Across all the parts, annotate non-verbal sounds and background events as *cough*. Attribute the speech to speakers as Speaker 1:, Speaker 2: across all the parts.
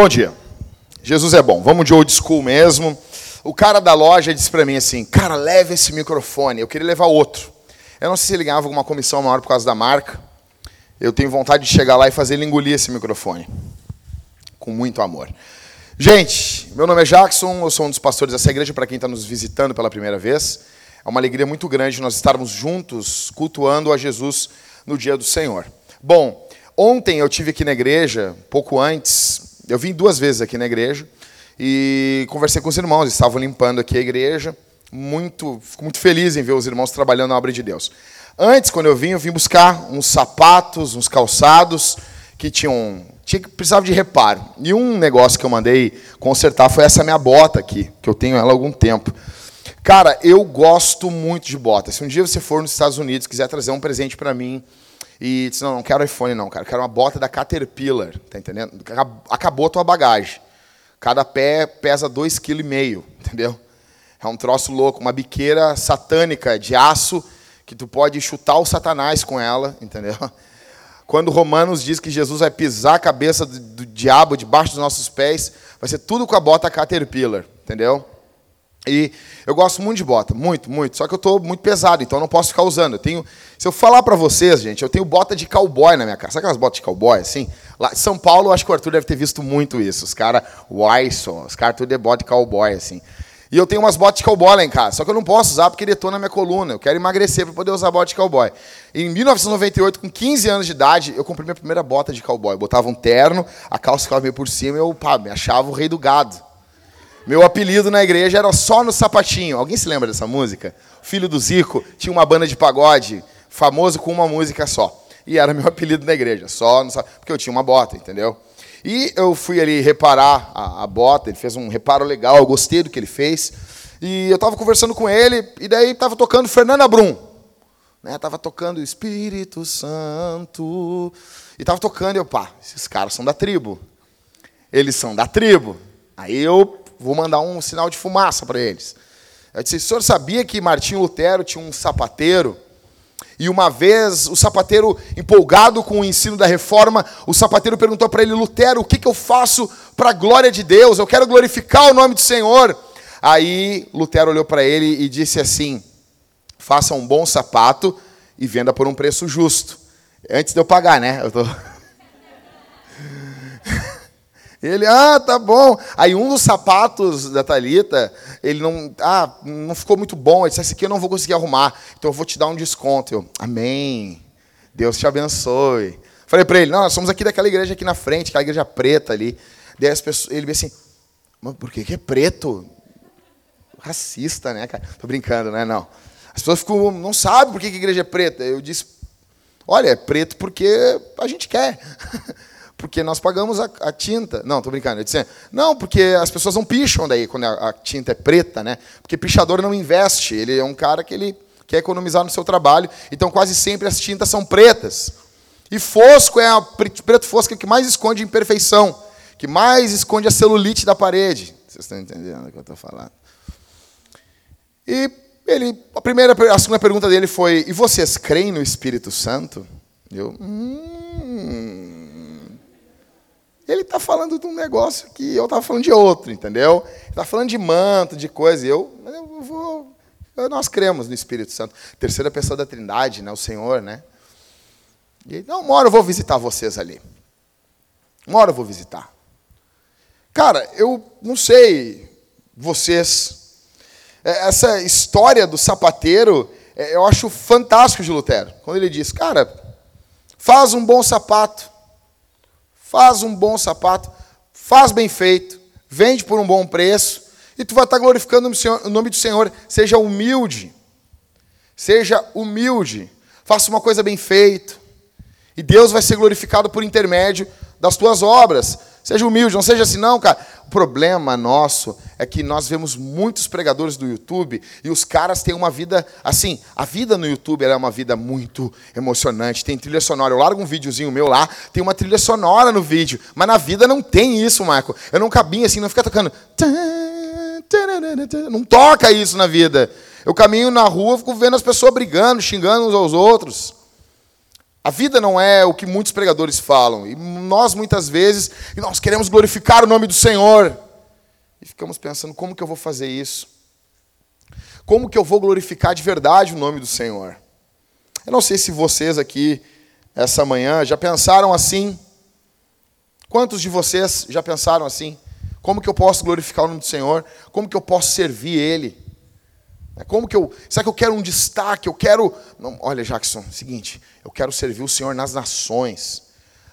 Speaker 1: Bom dia. Jesus é bom. Vamos de old school mesmo. O cara da loja disse para mim assim: Cara, leve esse microfone. Eu queria levar outro. Eu não sei se ele ganhava alguma comissão maior por causa da marca. Eu tenho vontade de chegar lá e fazer ele engolir esse microfone. Com muito amor. Gente, meu nome é Jackson, eu sou um dos pastores dessa igreja, para quem está nos visitando pela primeira vez. É uma alegria muito grande nós estarmos juntos cultuando a Jesus no dia do Senhor. Bom, ontem eu tive aqui na igreja, pouco antes, eu vim duas vezes aqui na igreja e conversei com os irmãos, estavam limpando aqui a igreja. Muito, fico muito feliz em ver os irmãos trabalhando na obra de Deus. Antes, quando eu vim, eu vim buscar uns sapatos, uns calçados que tinham, tinha que precisava de reparo. E um negócio que eu mandei consertar foi essa minha bota aqui, que eu tenho ela há algum tempo. Cara, eu gosto muito de bota. Se um dia você for nos Estados Unidos, quiser trazer um presente para mim, e disse, não, não quero iPhone não, cara. Quero uma bota da Caterpillar, tá entendendo? Acabou a tua bagagem. Cada pé pesa 2,5 kg, *laughs* entendeu? É um troço louco, uma biqueira satânica de aço que tu pode chutar o satanás com ela, *laughs* entendeu? Quando Romanos diz que Jesus vai pisar a cabeça do, do diabo debaixo dos nossos pés, vai ser tudo com a bota Caterpillar, entendeu? E eu gosto muito de bota, muito, muito. Só que eu estou muito pesado, então eu não posso ficar usando. Eu tenho, se eu falar para vocês, gente, eu tenho bota de cowboy na minha casa. Sabe aquelas botas de cowboy, assim? Lá em São Paulo, eu acho que o Arthur deve ter visto muito isso. Os caras, Wyson, os caras tudo de bota de cowboy, assim. E eu tenho umas botas de cowboy lá em casa. Só que eu não posso usar porque detona minha coluna. Eu quero emagrecer para poder usar bota de cowboy. Em 1998, com 15 anos de idade, eu comprei minha primeira bota de cowboy. Eu botava um terno, a calça ficava meio por cima e eu, pá, me achava o rei do gado. Meu apelido na igreja era só no sapatinho. Alguém se lembra dessa música? Filho do Zico tinha uma banda de pagode, famoso com uma música só. E era meu *laughs* apelido na igreja, só no porque eu tinha uma bota, entendeu? E eu fui ali reparar a, a bota, ele fez um reparo legal, eu gostei do que ele fez. E eu estava conversando com ele, e daí estava tocando Fernanda Brum. Né? Tava tocando Espírito Santo. E estava tocando, e eu, pá, esses caras são da tribo. Eles são da tribo. Aí eu vou mandar um sinal de fumaça para eles. Eu disse: o senhor sabia que Martinho Lutero tinha um sapateiro? E uma vez, o sapateiro, empolgado com o ensino da reforma, o sapateiro perguntou para ele: Lutero, o que, que eu faço para a glória de Deus? Eu quero glorificar o nome do Senhor. Aí Lutero olhou para ele e disse assim: Faça um bom sapato e venda por um preço justo. Antes de eu pagar, né? Eu tô... Ele, ah, tá bom. Aí um dos sapatos da Talita, ele não, ah, não ficou muito bom. Ele disse: esse aqui eu não vou conseguir arrumar, então eu vou te dar um desconto. Eu, amém. Deus te abençoe. Falei para ele: não, nós somos aqui daquela igreja aqui na frente, aquela igreja preta ali. Daí as pessoas, ele disse assim: mas por que, que é preto? Racista, né, cara? Tô brincando, né? Não. As pessoas ficam, não sabem por que, que a igreja é preta. Eu disse: olha, é preto porque a gente quer. *laughs* porque nós pagamos a, a tinta. Não, estou brincando. Disse, não, porque as pessoas não picham daí quando a, a, tinta é preta, né? Porque pichador não investe. Ele é um cara que ele quer economizar no seu trabalho. Então, quase sempre as tintas são pretas. E fosco é a preto fosco é que mais esconde imperfeição, que mais esconde a celulite da parede. Vocês estão entendendo o que eu estou falando? E ele, a primeira, a segunda pergunta dele foi: e vocês creem no Espírito Santo? Eu, hum, ele está falando de um negócio que eu estava falando de outro, entendeu? Ele está falando de manto, de coisa. E eu, eu vou. Nós cremos no Espírito Santo. Terceira pessoa da Trindade, né? o Senhor, né? E não, uma hora eu vou visitar vocês ali. Uma hora eu vou visitar. Cara, eu não sei vocês. É, essa história do sapateiro, é, eu acho fantástico de Lutero. Quando ele diz, cara, faz um bom sapato faz um bom sapato, faz bem feito, vende por um bom preço, e tu vai estar glorificando o nome do Senhor. Seja humilde. Seja humilde. Faça uma coisa bem feita. E Deus vai ser glorificado por intermédio das tuas obras. Seja humilde, não seja assim, não, cara. O problema nosso é que nós vemos muitos pregadores do YouTube e os caras têm uma vida assim. A vida no YouTube é uma vida muito emocionante. Tem trilha sonora. Eu largo um videozinho meu lá, tem uma trilha sonora no vídeo. Mas na vida não tem isso, Marco. Eu não cabinho assim, não fica tocando. Não toca isso na vida. Eu caminho na rua, fico vendo as pessoas brigando, xingando uns aos outros. A vida não é o que muitos pregadores falam. E nós, muitas vezes, nós queremos glorificar o nome do Senhor. E ficamos pensando, como que eu vou fazer isso? Como que eu vou glorificar de verdade o nome do Senhor? Eu não sei se vocês aqui, essa manhã, já pensaram assim. Quantos de vocês já pensaram assim? Como que eu posso glorificar o nome do Senhor? Como que eu posso servir Ele? É como que eu. Será que eu quero um destaque? Eu quero. Não, olha, Jackson, seguinte, eu quero servir o Senhor nas nações.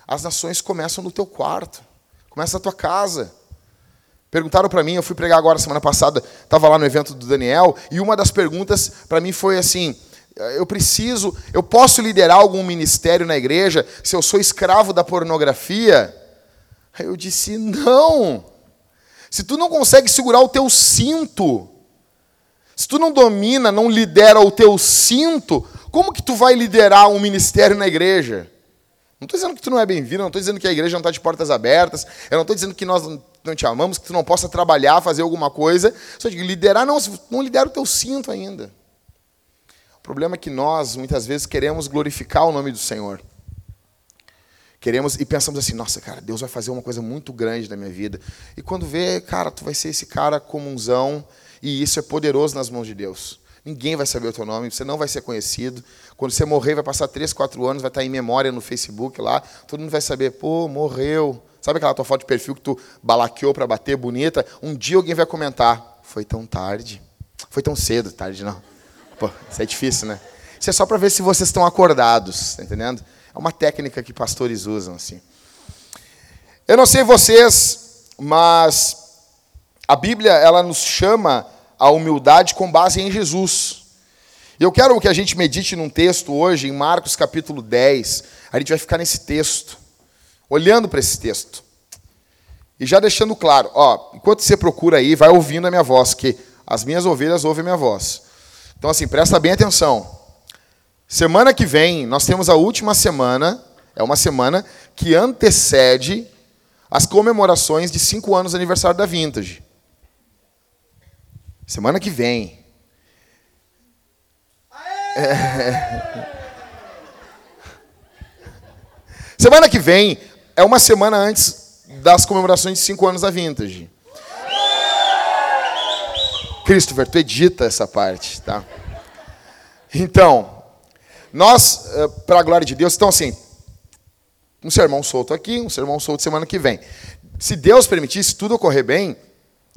Speaker 1: As nações começam no teu quarto, começa na tua casa. Perguntaram para mim, eu fui pregar agora semana passada, estava lá no evento do Daniel, e uma das perguntas para mim foi assim: eu preciso, eu posso liderar algum ministério na igreja se eu sou escravo da pornografia? Aí eu disse: não. Se tu não consegue segurar o teu cinto, se tu não domina, não lidera o teu cinto, como que tu vai liderar um ministério na igreja? Não estou dizendo que tu não é bem-vindo, não estou dizendo que a igreja não está de portas abertas, eu não estou dizendo que nós não te amamos, que tu não possa trabalhar, fazer alguma coisa. Só que liderar, não, não lidera o teu cinto ainda. O problema é que nós, muitas vezes, queremos glorificar o nome do Senhor. Queremos e pensamos assim, nossa, cara, Deus vai fazer uma coisa muito grande na minha vida. E quando vê, cara, tu vai ser esse cara comunzão, e isso é poderoso nas mãos de Deus. Ninguém vai saber o teu nome, você não vai ser conhecido. Quando você morrer, vai passar 3, 4 anos, vai estar em memória no Facebook lá, todo mundo vai saber, pô, morreu. Sabe aquela tua foto de perfil que tu balaqueou para bater, bonita? Um dia alguém vai comentar, foi tão tarde. Foi tão cedo, tarde não. Pô, isso é difícil, né? Isso é só para ver se vocês estão acordados, tá entendendo? É uma técnica que pastores usam assim. Eu não sei vocês, mas a Bíblia ela nos chama a humildade com base em Jesus. E eu quero que a gente medite num texto hoje, em Marcos capítulo 10. A gente vai ficar nesse texto, olhando para esse texto. E já deixando claro, ó, enquanto você procura aí, vai ouvindo a minha voz, que as minhas ovelhas ouvem a minha voz. Então, assim, presta bem atenção. Semana que vem, nós temos a última semana, é uma semana que antecede as comemorações de cinco anos do aniversário da Vintage. Semana que vem. É. *laughs* Semana que vem é uma semana antes das comemorações de cinco anos da Vintage. Christopher, tu edita essa parte, tá? Então, nós, eh, para a glória de Deus, então assim, um sermão solto aqui, um sermão solto semana que vem. Se Deus permitir, se tudo ocorrer bem,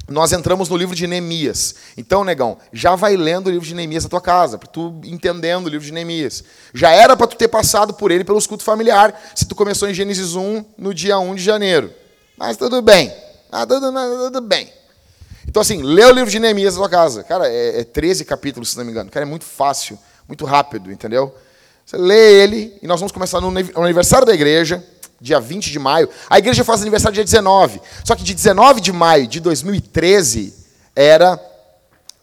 Speaker 1: nós entramos no livro de Neemias. Então, negão, já vai lendo o livro de Neemias na tua casa, para tu entendendo o livro de Neemias. Já era para tu ter passado por ele pelo escudo familiar, se tu começou em Gênesis 1 no dia 1 de janeiro. Mas tudo bem. Ah, tudo, tudo bem. Então, assim, lê o livro de Neemias na tua casa. Cara, é, é 13 capítulos, se não me engano. Cara, é muito fácil, muito rápido, entendeu? Você lê ele e nós vamos começar no aniversário da igreja dia 20 de maio. A igreja faz aniversário dia 19. Só que de 19 de maio de 2013 era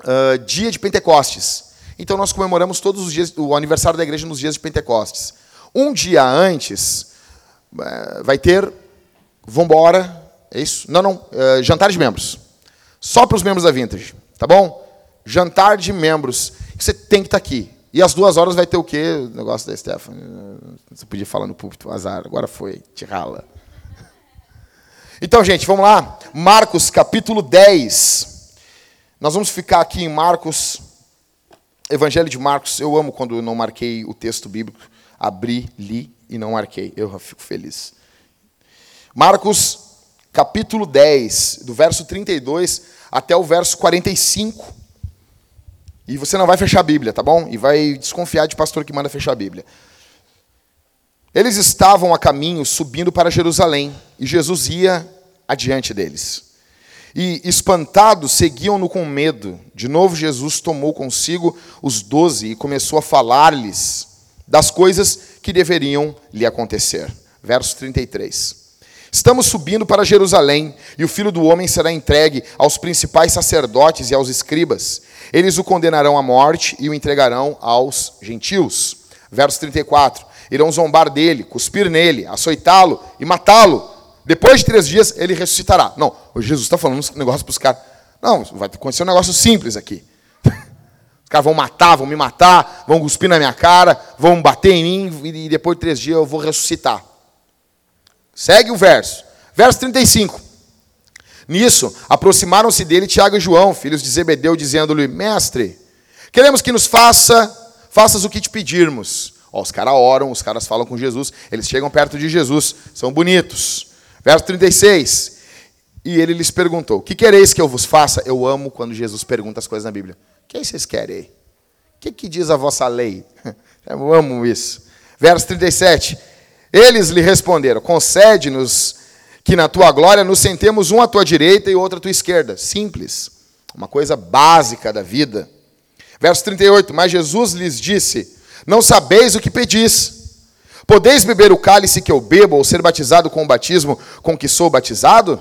Speaker 1: uh, dia de Pentecostes. Então nós comemoramos todos os dias, o aniversário da igreja nos dias de Pentecostes. Um dia antes, uh, vai ter, vambora, é isso? Não, não, uh, jantar de membros. Só para os membros da Vintage, tá bom? Jantar de membros. Você tem que estar tá aqui. E às duas horas vai ter o quê? O negócio da Stephanie. Você podia falar no púlpito, azar. Agora foi, te rala. Então, gente, vamos lá. Marcos, capítulo 10. Nós vamos ficar aqui em Marcos, Evangelho de Marcos. Eu amo quando não marquei o texto bíblico. Abri, li e não marquei. Eu fico feliz. Marcos, capítulo 10, do verso 32 até o verso 45. E você não vai fechar a Bíblia, tá bom? E vai desconfiar de pastor que manda fechar a Bíblia. Eles estavam a caminho subindo para Jerusalém, e Jesus ia adiante deles. E, espantados, seguiam-no com medo. De novo, Jesus tomou consigo os doze e começou a falar-lhes das coisas que deveriam lhe acontecer. Verso 33. Estamos subindo para Jerusalém, e o filho do homem será entregue aos principais sacerdotes e aos escribas eles o condenarão à morte e o entregarão aos gentios. Verso 34. Irão zombar dele, cuspir nele, açoitá-lo e matá-lo. Depois de três dias ele ressuscitará. Não, Jesus está falando um negócio para os caras. Não, vai acontecer um negócio simples aqui. Os caras vão matar, vão me matar, vão cuspir na minha cara, vão bater em mim e depois de três dias eu vou ressuscitar. Segue o verso. Verso 35. Nisso, aproximaram-se dele Tiago e João, filhos de Zebedeu, dizendo-lhe: Mestre, queremos que nos faça, faças o que te pedirmos. Ó, os caras oram, os caras falam com Jesus, eles chegam perto de Jesus, são bonitos. Verso 36. E ele lhes perguntou: Que quereis que eu vos faça? Eu amo quando Jesus pergunta as coisas na Bíblia. O que vocês querem? O que, que diz a vossa lei? *laughs* Eu amo isso. Verso 37. Eles lhe responderam: Concede-nos que na tua glória nos sentemos um à tua direita e outro à tua esquerda. Simples. Uma coisa básica da vida. Verso 38. Mas Jesus lhes disse: Não sabeis o que pedis. Podeis beber o cálice que eu bebo ou ser batizado com o batismo com que sou batizado?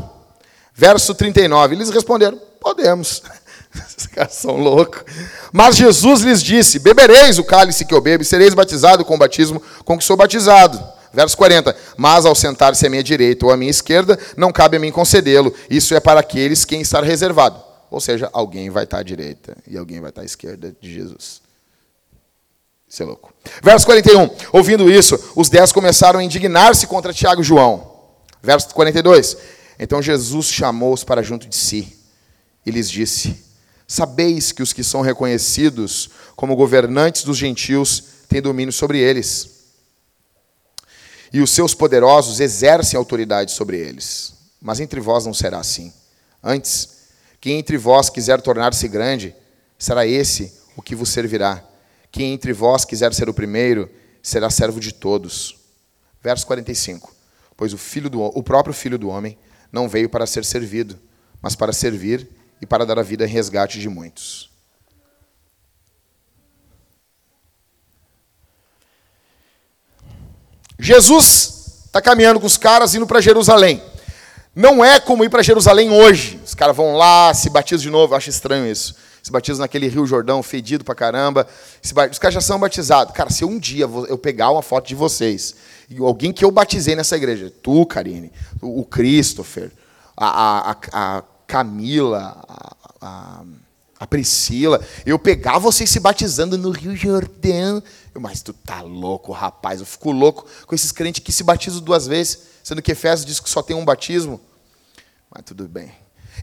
Speaker 1: Verso 39. Eles responderam: Podemos. *laughs* Esses caras são loucos. Mas Jesus lhes disse: Bebereis o cálice que eu bebo e sereis batizado com o batismo com que sou batizado. Verso 40. Mas ao sentar-se à minha direita ou à minha esquerda, não cabe a mim concedê-lo. Isso é para aqueles quem está reservado. Ou seja, alguém vai estar à direita e alguém vai estar à esquerda de Jesus. Isso é louco. Verso 41. Ouvindo isso, os dez começaram a indignar-se contra Tiago e João. Verso 42. Então Jesus chamou-os para junto de si e lhes disse: Sabeis que os que são reconhecidos como governantes dos gentios têm domínio sobre eles e os seus poderosos exercem autoridade sobre eles. Mas entre vós não será assim. Antes, quem entre vós quiser tornar-se grande, será esse o que vos servirá. Quem entre vós quiser ser o primeiro, será servo de todos. Verso 45. Pois o, filho do, o próprio Filho do Homem não veio para ser servido, mas para servir e para dar a vida em resgate de muitos. Jesus está caminhando com os caras indo para Jerusalém. Não é como ir para Jerusalém hoje. Os caras vão lá, se batizam de novo. Eu acho estranho isso. Se batizam naquele Rio Jordão fedido pra caramba. Os caras já são batizados. Cara, se um dia eu pegar uma foto de vocês, e alguém que eu batizei nessa igreja, tu, Karine, o Christopher, a, a, a Camila, a, a Priscila, eu pegar vocês se batizando no Rio Jordão mas tu tá louco, rapaz. Eu fico louco com esses crentes que se batizam duas vezes, sendo que Efésios diz que só tem um batismo. Mas tudo bem.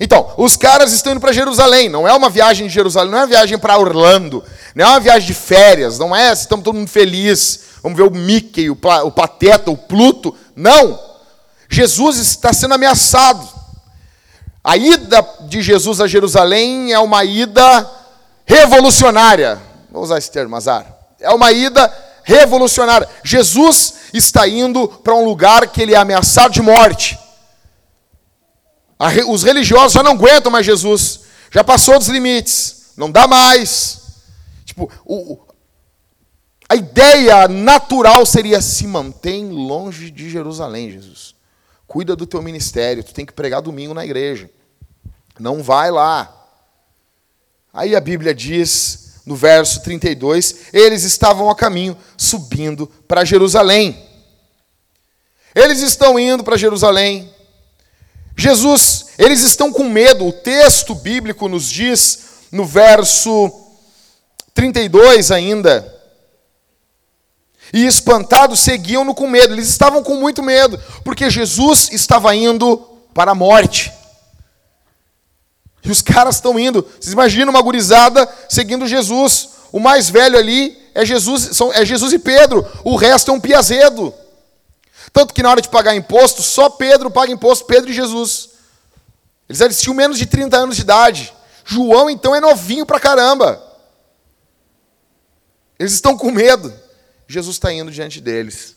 Speaker 1: Então, os caras estão indo para Jerusalém. Não é uma viagem de Jerusalém, não é uma viagem para Orlando, não é uma viagem de férias, não é estamos todo mundo feliz. Vamos ver o Mickey, o Pateta, o Pluto. Não! Jesus está sendo ameaçado. A ida de Jesus a Jerusalém é uma ida revolucionária. Vou usar esse termo, azar. É uma ida revolucionária. Jesus está indo para um lugar que ele é ameaçado de morte. Os religiosos já não aguentam mais Jesus. Já passou dos limites. Não dá mais. Tipo, o, a ideia natural seria se mantém longe de Jerusalém, Jesus. Cuida do teu ministério. Tu tem que pregar domingo na igreja. Não vai lá. Aí a Bíblia diz no verso 32, eles estavam a caminho, subindo para Jerusalém. Eles estão indo para Jerusalém. Jesus, eles estão com medo. O texto bíblico nos diz, no verso 32 ainda. E espantados seguiam-no com medo. Eles estavam com muito medo, porque Jesus estava indo para a morte. E os caras estão indo. Vocês imaginam uma gurizada seguindo Jesus. O mais velho ali é Jesus, são, é Jesus e Pedro. O resto é um piazedo. Tanto que na hora de pagar imposto, só Pedro paga imposto, Pedro e Jesus. Eles, eles tinham menos de 30 anos de idade. João, então, é novinho pra caramba. Eles estão com medo. Jesus está indo diante deles.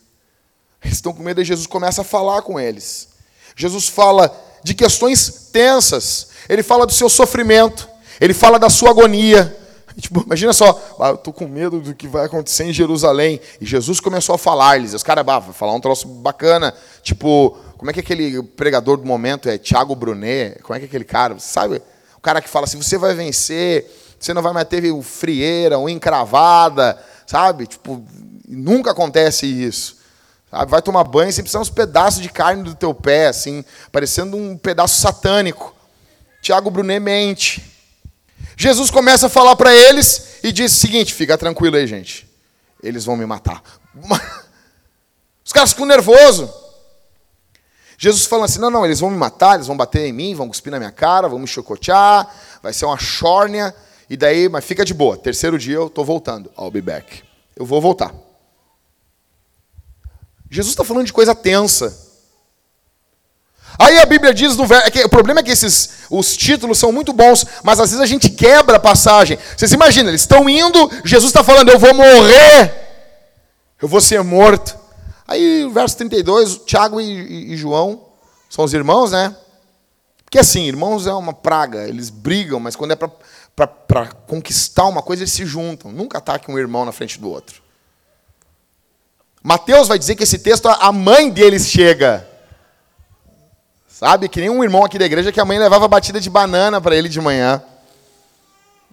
Speaker 1: Eles estão com medo e Jesus começa a falar com eles. Jesus fala de questões tensas. Ele fala do seu sofrimento, ele fala da sua agonia. *laughs* Tipo, imagina só, ah, eu estou com medo do que vai acontecer em Jerusalém. E Jesus começou a falar-lhes. Os caras, ah, falar um troço bacana. Tipo, como é que aquele pregador do momento é? Tiago Brunet? Como é que é aquele cara? Sabe? O cara que fala assim: você vai vencer, você não vai mais ter o frieira, uma encravada, sabe? Tipo, nunca acontece isso. Sabe? Vai tomar banho, você precisa uns pedaços de carne do teu pé, assim, parecendo um pedaço satânico. Tiago Brunet mente. Jesus começa a falar para eles e disse o seguinte: fica tranquilo aí, gente. Eles vão me matar. *laughs* Os caras ficam nervosos. Jesus falando assim: não, não, eles vão me matar, eles vão bater em mim, vão cuspir na minha cara, vão me chocotear, vai ser uma chórnia, e daí, mas fica de boa. Terceiro dia eu estou voltando. I'll be back. Eu vou voltar. Jesus está falando de coisa tensa. Aí a Bíblia diz no verso. É o problema é que esses, os títulos são muito bons, mas às vezes a gente quebra a passagem. Vocês imaginam, eles estão indo, Jesus está falando, eu vou morrer, eu vou ser morto. Aí, verso 32, Tiago e, e, e João são os irmãos, né? Porque assim, irmãos é uma praga, eles brigam, mas quando é para conquistar uma coisa, eles se juntam. Nunca ataque um irmão na frente do outro. Mateus vai dizer que esse texto, a mãe deles chega. Sabe? Que nem um irmão aqui da igreja que a mãe levava batida de banana para ele de manhã.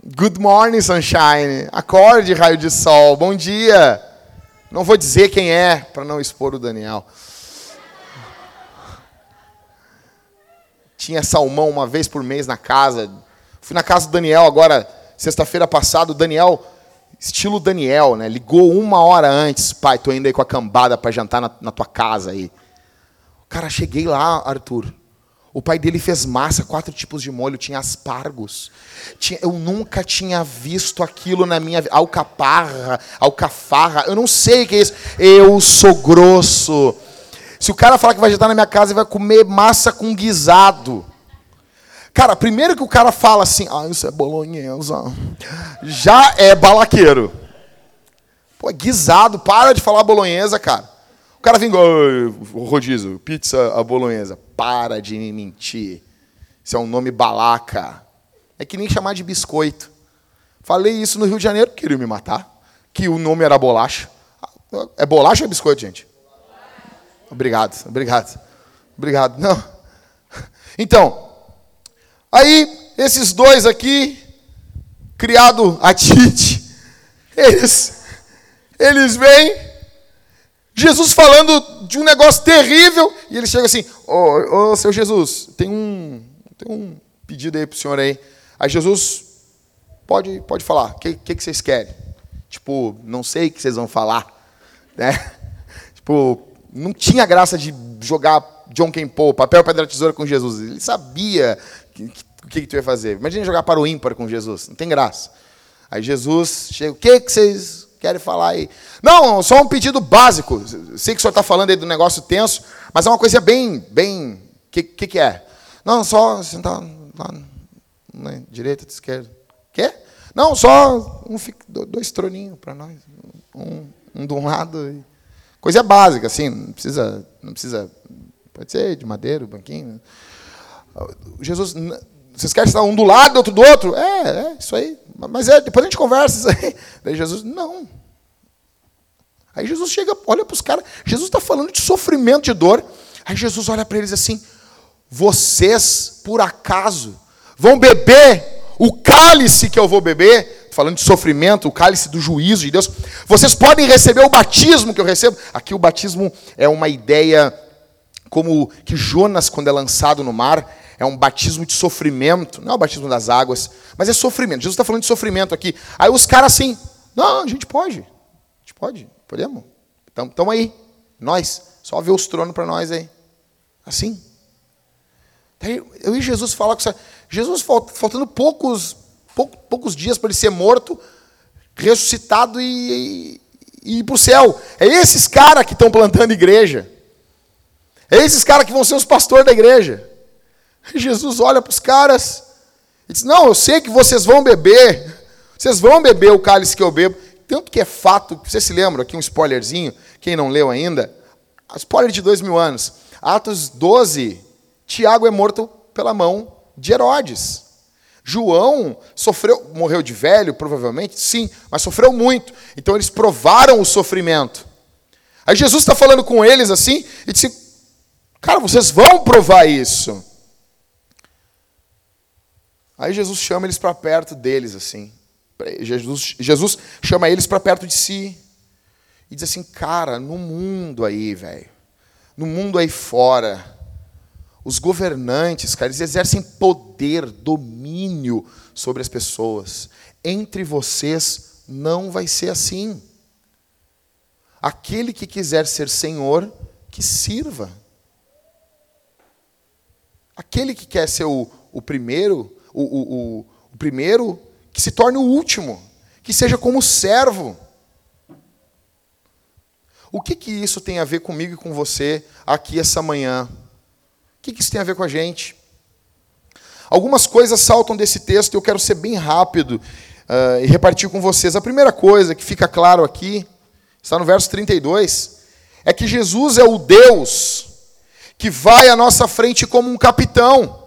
Speaker 1: Good morning, sunshine. Acorde, raio de sol. Bom dia. Não vou dizer quem é, para não expor o Daniel. Tinha salmão uma vez por mês na casa. Fui na casa do Daniel agora, sexta-feira passada. O Daniel, estilo Daniel, né? Ligou uma hora antes. Pai, tô indo aí com a cambada para jantar na, na tua casa aí. Cara, cheguei lá, Arthur. O pai dele fez massa, quatro tipos de molho, tinha aspargos. Tinha, eu nunca tinha visto aquilo na minha vida. Alcaparra, alcafarra, eu não sei o que é isso. Eu sou grosso. Se o cara falar que vai jantar na minha casa, ele vai comer massa com guisado. Cara, primeiro que o cara fala assim, ah, isso é bolonhesa, já é balaqueiro. Pô, é guisado, para de falar bolonhesa, cara. O cara vem, oh, rodízio, pizza a bolonhesa. Para de me mentir. Isso é um nome balaca. É que nem chamar de biscoito. Falei isso no Rio de Janeiro, queriam me matar. Que o nome era bolacha. É bolacha ou é biscoito, gente? Obrigado, obrigado. Obrigado. Não. Então, aí, esses dois aqui, criado a Tite, *laughs* eles, eles vêm Jesus falando de um negócio terrível, e ele chega assim: Ô, oh, oh, seu Jesus, tem um, tem um pedido aí para o senhor aí. Aí Jesus, pode, pode falar, o que, que, que, vocês querem? Tipo, não sei o que vocês vão falar. *laughs* Né? Tipo, não tinha graça de jogar John Kempo, papel, pedra, tesoura com Jesus. Ele sabia que, que, que tu ia fazer. Imagina jogar para o ímpar com Jesus, não tem graça. Aí Jesus chega, o que, que vocês querem falar aí? Não, só um pedido básico. Sei que o senhor está falando aí do negócio tenso, mas é uma coisa bem, bem, o que, que, que, é? Não, só sentar lá na direita, na esquerda. Quê? Não, só um, dois troninhos para nós, um, um de um lado. Coisa básica, assim, não precisa, não precisa, pode ser de madeira, banquinho. Jesus, vocês querem estar um do lado, outro do outro? É, é, isso aí. Mas é, depois a gente conversa isso aí. *laughs* Daí Jesus, não. Aí Jesus chega, olha para os caras. Jesus está falando de sofrimento, de dor. Aí Jesus olha para eles assim: vocês, por acaso, vão beber o cálice que eu vou beber? Falando de sofrimento, o cálice do juízo de Deus. Vocês podem receber o batismo que eu recebo. Aqui o batismo é uma ideia como que Jonas, quando é lançado no mar, é um batismo de sofrimento, não é o batismo das águas, mas é sofrimento. Jesus está falando de sofrimento aqui. Aí os caras assim, não, a gente pode, a gente pode, podemos. Estamos aí, nós, só ver os tronos para nós aí. Assim. Daí, eu e Jesus falar com Jesus faltando poucos, poucos dias para ele ser morto, ressuscitado e, e, e ir para o céu. É esses caras que estão plantando igreja. É esses caras que vão ser os pastores da igreja. Jesus olha para os caras e diz: Não, eu sei que vocês vão beber, vocês vão beber o cálice que eu bebo. Tanto que é fato, você se lembra, aqui um spoilerzinho, quem não leu ainda, spoiler de dois mil anos. Atos 12, Tiago é morto pela mão de Herodes. João sofreu, morreu de velho, provavelmente, sim, mas sofreu muito. Então eles provaram o sofrimento. Aí Jesus está falando com eles assim e disse: Cara, vocês vão provar isso. Aí Jesus chama eles para perto deles, assim. Jesus, Jesus chama eles para perto de si. E diz assim, cara, no mundo aí, velho, no mundo aí fora, Os governantes, cara, eles exercem poder, domínio sobre as pessoas. Entre vocês não vai ser assim. Aquele que quiser ser senhor, que sirva. Aquele que quer ser o, o primeiro, o, o, o, primeiro, que se torne o último, que seja como servo. O que, que isso tem a ver comigo e com você aqui essa manhã? O que, que isso tem a ver com a gente? Algumas coisas saltam desse texto e eu quero ser bem rápido uh, e repartir com vocês. A primeira coisa que fica claro aqui, está no verso 32, é que Jesus é o Deus que vai à nossa frente como um capitão.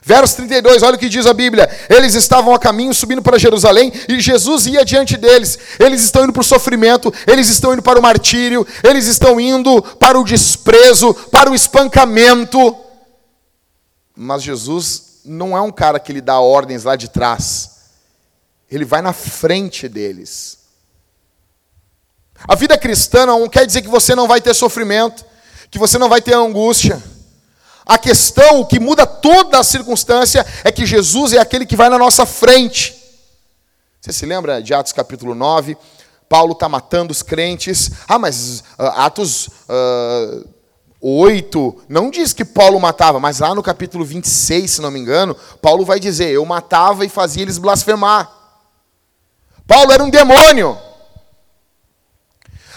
Speaker 1: Verso 32, olha o que diz a Bíblia. Eles estavam a caminho subindo para Jerusalém e Jesus ia diante deles. Eles estão indo para o sofrimento, eles estão indo para o martírio, eles estão indo para o desprezo, para o espancamento. Mas Jesus não é um cara que lhe dá ordens lá de trás. Ele vai na frente deles. A vida cristã não quer dizer que você não vai ter sofrimento, que você não vai ter angústia. A questão, o que muda toda a circunstância, é que Jesus é aquele que vai na nossa frente. Você se lembra de Atos capítulo 9? Paulo está matando os crentes. Ah, mas uh, Atos uh, ah, 8 não diz que Paulo matava, mas lá no capítulo 26, se não me engano, Paulo vai dizer: Eu matava e fazia eles blasfemar. Paulo era um demônio.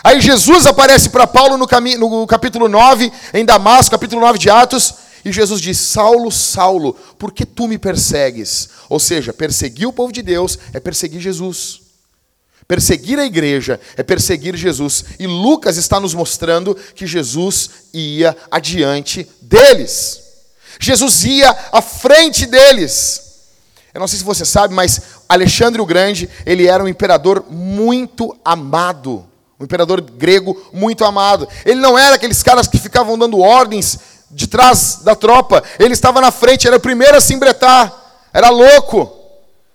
Speaker 1: Aí Jesus aparece para Paulo no, no, capítulo 9, em Damasco, capítulo 9 de Atos, e Jesus diz: Saulo, Saulo, por que tu me persegues? Ou seja, perseguir o povo de Deus é perseguir Jesus. Perseguir a igreja é perseguir Jesus. E Lucas está nos mostrando que Jesus ia adiante deles. Jesus ia à frente deles. Eu não sei se você sabe, mas Alexandre o Grande, ele era um imperador muito amado um imperador grego muito amado. Ele não era aqueles caras que ficavam dando ordens de trás da tropa. Ele estava na frente, era o primeiro a se embretar. Era louco.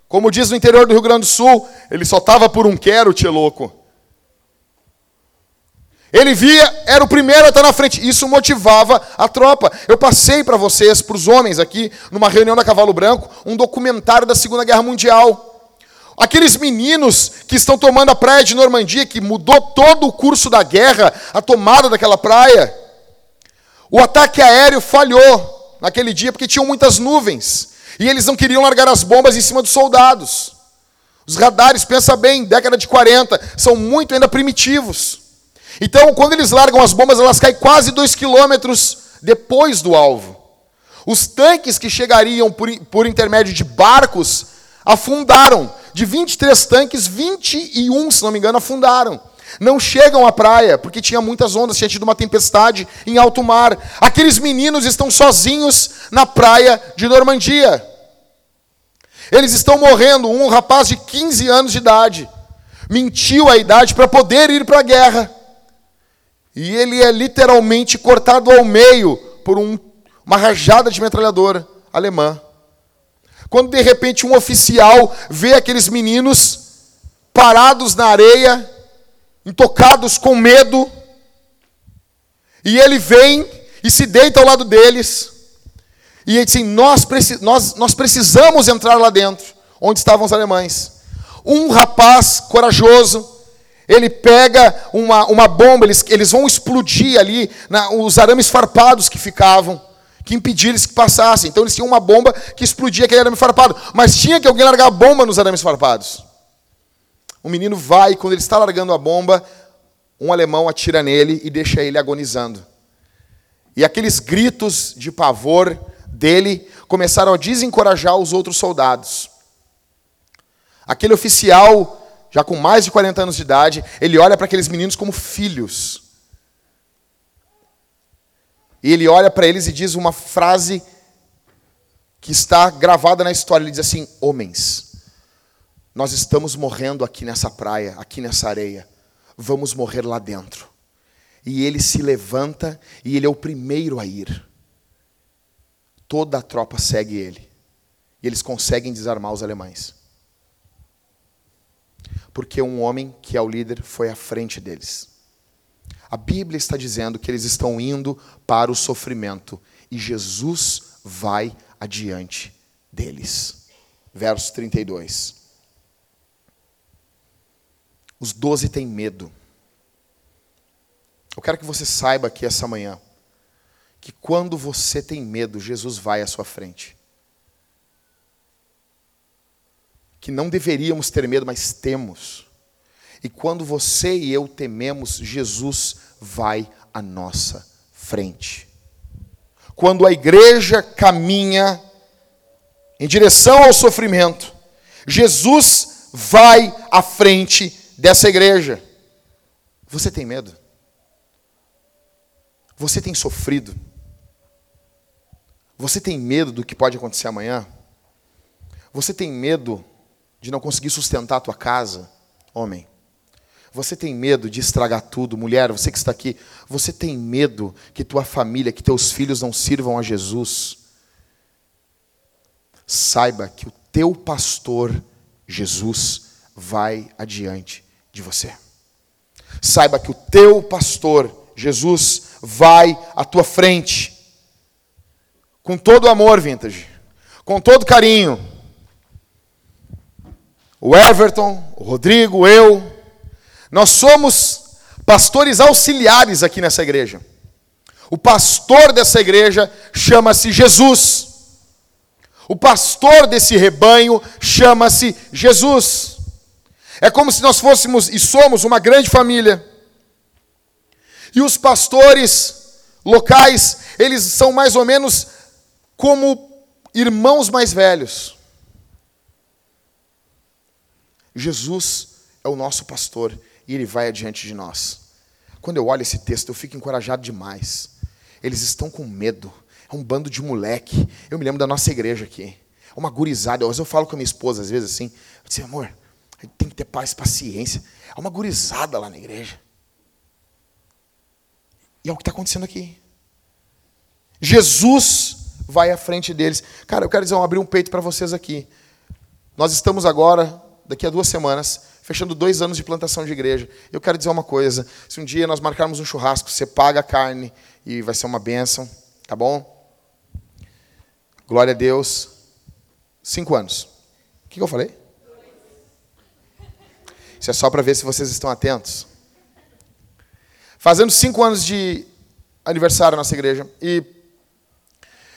Speaker 1: Como diz no interior do Rio Grande do Sul, ele só estava por um quero, tio louco. Ele via, era o primeiro a estar na frente. Isso motivava a tropa. Eu passei para vocês, para os homens aqui, numa reunião da Cavalo Branco, um documentário da Segunda Guerra Mundial. Aqueles meninos que estão tomando a praia de Normandia, que mudou todo o curso da guerra, a tomada daquela praia. O ataque aéreo falhou naquele dia porque tinham muitas nuvens. E eles não queriam largar as bombas em cima dos soldados. Os radares, pensa bem, década de 40, são muito ainda primitivos. Então, quando eles largam as bombas, elas caem quase dois quilômetros depois do alvo. Os tanques que chegariam por, por intermédio de barcos afundaram. De 23 tanques, 21, se não me engano, afundaram. Não chegam à praia, porque tinha muitas ondas, tinha tido uma tempestade em alto mar. Aqueles meninos estão sozinhos na praia de Normandia. Eles estão morrendo. Um rapaz de 15 anos de idade mentiu a idade para poder ir para a guerra. E ele é literalmente cortado ao meio por um, uma rajada de metralhadora alemã. Quando de repente um oficial vê aqueles meninos parados na areia, intocados com medo, e ele vem e se deita ao lado deles, e ele diz assim: nós, nós, nós precisamos entrar lá dentro, onde estavam os alemães. Um rapaz corajoso, ele pega uma, uma bomba, eles, eles vão explodir ali na, os arames farpados que ficavam que impediram eles que passassem. Então eles tinham uma bomba que explodia aquele arame farpado. Mas tinha que alguém largar a bomba nos arames farpados. O menino vai, quando ele está largando a bomba, um alemão atira nele e deixa ele agonizando. E aqueles gritos de pavor dele começaram a desencorajar os outros soldados. Aquele oficial, já com mais de 40 anos de idade, ele olha para aqueles meninos como filhos. E ele olha para eles e diz uma frase que está gravada na história. Ele diz assim: Homens, nós estamos morrendo aqui nessa praia, aqui nessa areia. Vamos morrer lá dentro. E ele se levanta e ele é o primeiro a ir. Toda a tropa segue ele. E eles conseguem desarmar os alemães. Porque um homem que é o líder foi à frente deles. A Bíblia está dizendo que eles estão indo para o sofrimento e Jesus vai adiante deles. Verso 32. Os doze têm medo. Eu quero que você saiba aqui essa manhã que quando você tem medo, Jesus vai à sua frente. Que não deveríamos ter medo, mas temos. E quando você e eu tememos, Jesus vai à nossa frente. Quando a igreja caminha em direção ao sofrimento, Jesus vai à frente dessa igreja. Você tem medo? Você tem sofrido? Você tem medo do que pode acontecer amanhã? Você tem medo de não conseguir sustentar a tua casa, homem? Você tem medo de estragar tudo, mulher, você que está aqui, você tem medo que tua família, que teus filhos não sirvam a Jesus? Saiba que o teu pastor, Jesus, vai adiante de você. Saiba que o teu pastor, Jesus, vai à tua frente com todo amor, Vintage, com todo carinho. O Everton, o Rodrigo, eu, nós somos pastores auxiliares aqui nessa igreja. O pastor dessa igreja chama-se Jesus. O pastor desse rebanho chama-se Jesus. É como se nós fôssemos e somos uma grande família. E os pastores locais, eles são mais ou menos como irmãos mais velhos. Jesus é o nosso pastor e ele vai adiante de nós. Quando eu olho esse texto, eu fico encorajado demais. Eles estão com medo. É um bando de moleque. Eu me lembro da nossa igreja aqui. É uma gurizada. Eu falo com a minha esposa, às vezes, assim. Eu disse, amor, tem que ter paz, paciência. É uma gurizada lá na igreja. E é o que está acontecendo aqui. Jesus vai à frente deles. Cara, eu quero dizer, eu abrir um peito para vocês aqui. Nós estamos agora, daqui a duas semanas, fechando dois anos de plantação de igreja. Eu quero dizer uma coisa: se um dia nós marcarmos um churrasco, você paga a carne e vai ser uma bênção, tá bom? Glória a Deus. Cinco anos. O que eu falei? Isso é só para ver se vocês estão atentos. Fazendo cinco anos de aniversário na nossa igreja. E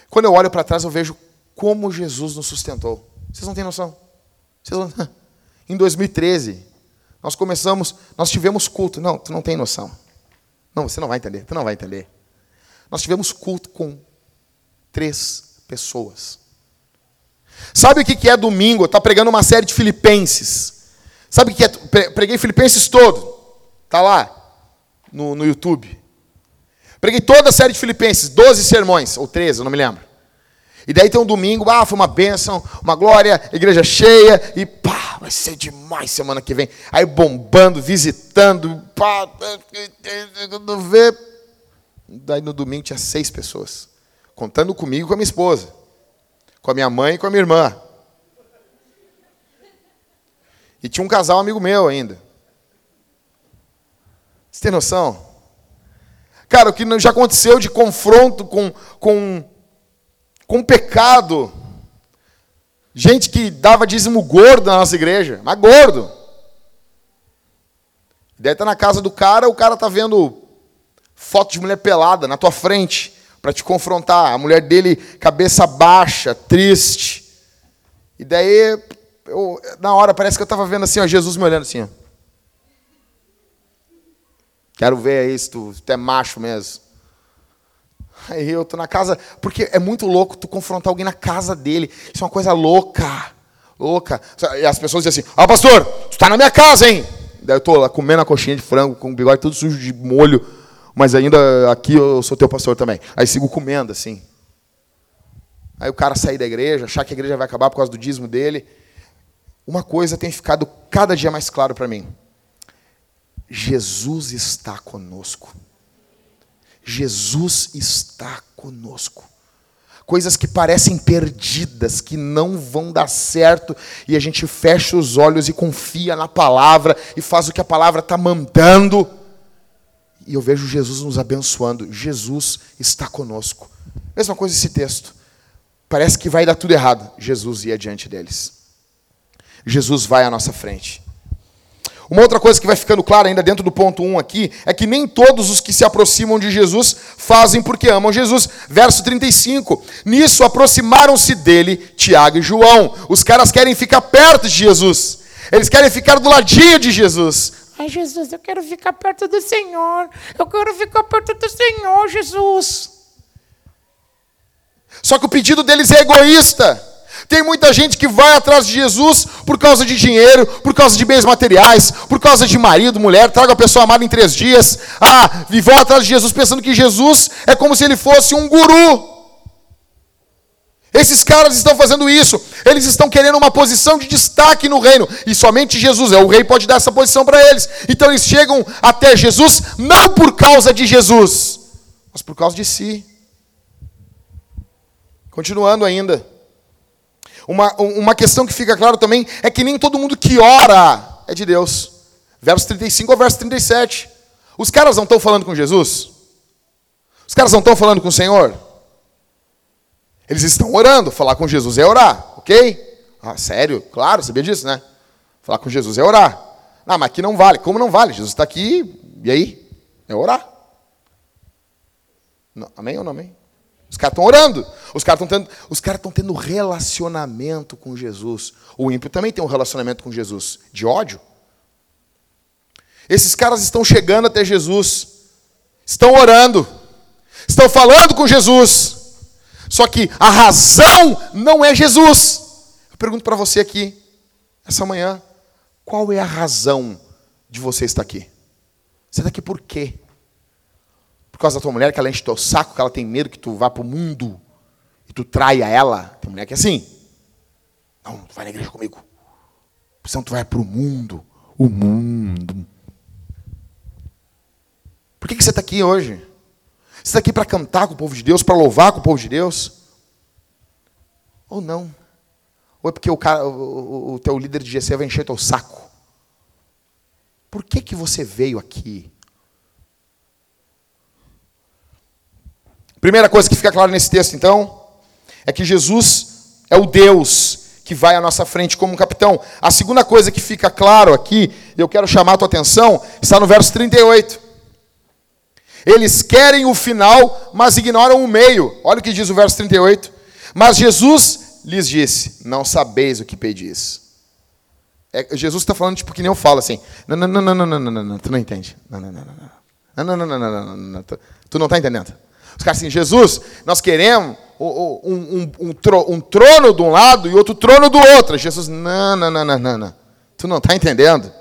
Speaker 1: quando eu olho para trás, eu vejo como Jesus nos sustentou. Vocês não têm noção? Vocês não... *laughs* Em 2013, nós começamos, nós tivemos culto. Não, tu não tem noção. Não, você não vai entender, tu não vai entender. Nós tivemos culto com três pessoas. Sabe o que é domingo? Está pregando uma série de Filipenses. Sabe o que é? Preguei Filipenses todo. Está lá no, no YouTube. Preguei toda a série de Filipenses, 12 sermões, ou 13, eu não me lembro. E daí tem um domingo, ah, foi uma bênção, uma glória, igreja cheia, e pá, vai ser demais semana que vem. Aí bombando, visitando, pá, quando vê. Daí no domingo tinha seis pessoas, contando comigo e com a minha esposa, com a minha mãe e com a minha irmã. E tinha um casal amigo meu ainda. Você tem noção? Cara, o que já aconteceu de confronto com, com, com pecado. Gente que dava dízimo gordo na nossa igreja, mas gordo. Daí tá na casa do cara, o cara tá vendo foto de mulher pelada na tua frente para te confrontar. A mulher dele, cabeça baixa, triste. E daí, eu, na hora, parece que eu estava vendo assim, ó, Jesus me olhando assim, ó. Quero ver aí se tu, se tu é macho mesmo. Aí eu tô na casa, porque é muito louco tu confrontar alguém na casa dele. Isso é uma coisa louca. Louca. E as pessoas dizem assim: "Ah, pastor, tu tá na minha casa, hein?" Daí eu tô lá comendo a coxinha de frango com o bigode tudo sujo de molho, mas ainda aqui eu sou teu pastor também. Aí sigo comendo assim. Aí o cara sair da igreja, achar que a igreja vai acabar por causa do dízimo dele. Uma coisa tem ficado cada dia mais claro para mim. Jesus está conosco. Jesus está conosco. Coisas que parecem perdidas, que não vão dar certo, e a gente fecha os olhos e confia na palavra e faz o que a palavra está mandando. E eu vejo Jesus nos abençoando. Jesus está conosco. Mesma coisa esse texto. Parece que vai dar tudo errado. Jesus ia diante deles. Jesus vai à nossa frente. Uma outra coisa que vai ficando clara ainda dentro do ponto 1 aqui é que nem todos os que se aproximam de Jesus fazem porque amam Jesus. Verso 35. Nisso aproximaram-se dele Tiago e João. Os caras querem ficar perto de Jesus. Eles querem ficar do ladinho de Jesus.
Speaker 2: Ai, Jesus, eu quero ficar perto do Senhor. Eu quero ficar perto do Senhor, Jesus.
Speaker 1: Só que o pedido deles é egoísta. Tem muita gente que vai atrás de Jesus por causa de dinheiro, por causa de bens materiais, por causa de marido, mulher, traga a pessoa amada em três dias. Ah, e atrás de Jesus pensando que Jesus é como se ele fosse um guru. Esses caras estão fazendo isso, eles estão querendo uma posição de destaque no reino, e somente Jesus é o rei, pode dar essa posição para eles. Então eles chegam até Jesus não por causa de Jesus, mas por causa de si. Continuando ainda. Uma, uma questão que fica claro também é que nem todo mundo que ora é de Deus. Verso 35 ao verso 37. Os caras não estão falando com Jesus? Os caras não estão falando com o Senhor? Eles estão orando. Falar com Jesus é orar, ok? Ah, sério? Claro, sabia disso, né? Falar com Jesus é orar. Ah, mas aqui não vale. Como não vale? Jesus está aqui, e aí? É orar. Não, amém ou não amém? Os caras estão orando. Os caras estão tendo, os caras estão tendo relacionamento com Jesus. O ímpio também tem um relacionamento com Jesus de ódio. Esses caras estão chegando até Jesus, estão orando, estão falando com Jesus. Só que a razão não é Jesus. Eu pergunto para você aqui, essa manhã, qual é a razão de você estar aqui? Você está aqui por quê? Por causa da tua mulher, que ela enche teu saco, que ela tem medo que tu vá para o mundo e tu traia ela. Tem mulher que é assim. Não, tu vai na igreja comigo. Senão tu vai para o mundo. O mundo. Por que, que você está aqui hoje? Você está aqui para cantar com o povo de Deus, para louvar com o povo de Deus? Ou não? Ou é porque o, cara, o, o teu líder de GC vai encher teu saco? Por que, que você veio aqui? Primeira coisa que fica clara nesse texto, então, é que Jesus é o Deus que vai à nossa frente como um capitão. A segunda coisa que fica claro aqui, eu quero chamar a tua atenção, está no verso 38. Eles querem o final, mas ignoram o meio. Olha o que diz o verso 38. Mas Jesus lhes disse: Não sabeis o que pedis. É, Jesus está falando tipo que nem eu falo assim. Não, não, não, não, não, não, não, não, tu não entende. Não, não, não, não, não, não, não, não, não, não, não, tu não está entendendo. Os caras assim, Jesus, nós queremos um, um, um, trono de um lado e outro trono do outro. Jesus, não, não, não, não, não. Tu não está entendendo.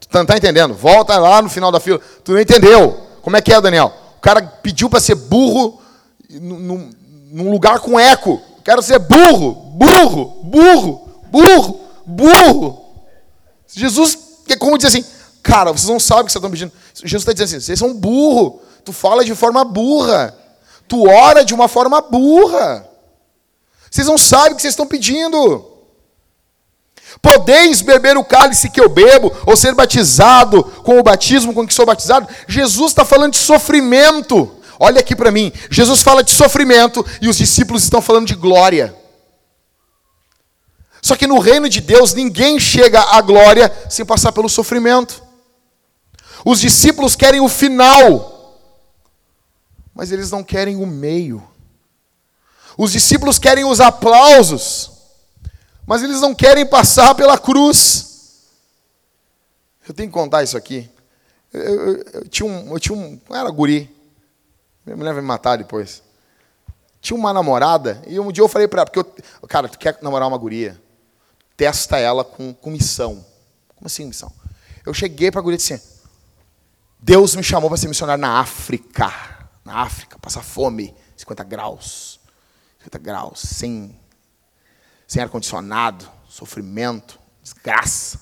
Speaker 1: Tu não está entendendo. Volta lá no final da fila. Tu não entendeu. Como é que é, Daniel? O cara pediu para ser burro num, num lugar com eco. Quero ser burro, burro, burro, burro, burro. Jesus, é como dizer assim, cara, vocês não sabem o que vocês estão pedindo. Jesus está dizendo assim, vocês são burro. Tu fala de forma burra. Tu ora de uma forma burra. Vocês não sabem o que vocês estão pedindo. Podeis beber o cálice que eu bebo, ou ser batizado com o batismo com que sou batizado. Jesus está falando de sofrimento. Olha aqui para mim. Jesus fala de sofrimento e os discípulos estão falando de glória. Só que no reino de Deus ninguém chega à glória sem passar pelo sofrimento. Os discípulos querem o final mas eles não querem o meio. Os discípulos querem os aplausos, mas eles não querem passar pela cruz. Eu tenho que contar isso aqui. Eu, eu, eu tinha um, eu tinha um, era guri, minha mulher vai me matar depois. Tinha uma namorada, e um dia eu falei para ela, porque eu, cara, tu quer namorar uma guria? Testa ela com, com missão. Como assim missão? Eu cheguei para a guria e disse assim, Deus me chamou para ser missionário na África na África, passar fome, 50 graus, 50 graus, sem, sem ar-condicionado, sofrimento, desgraça,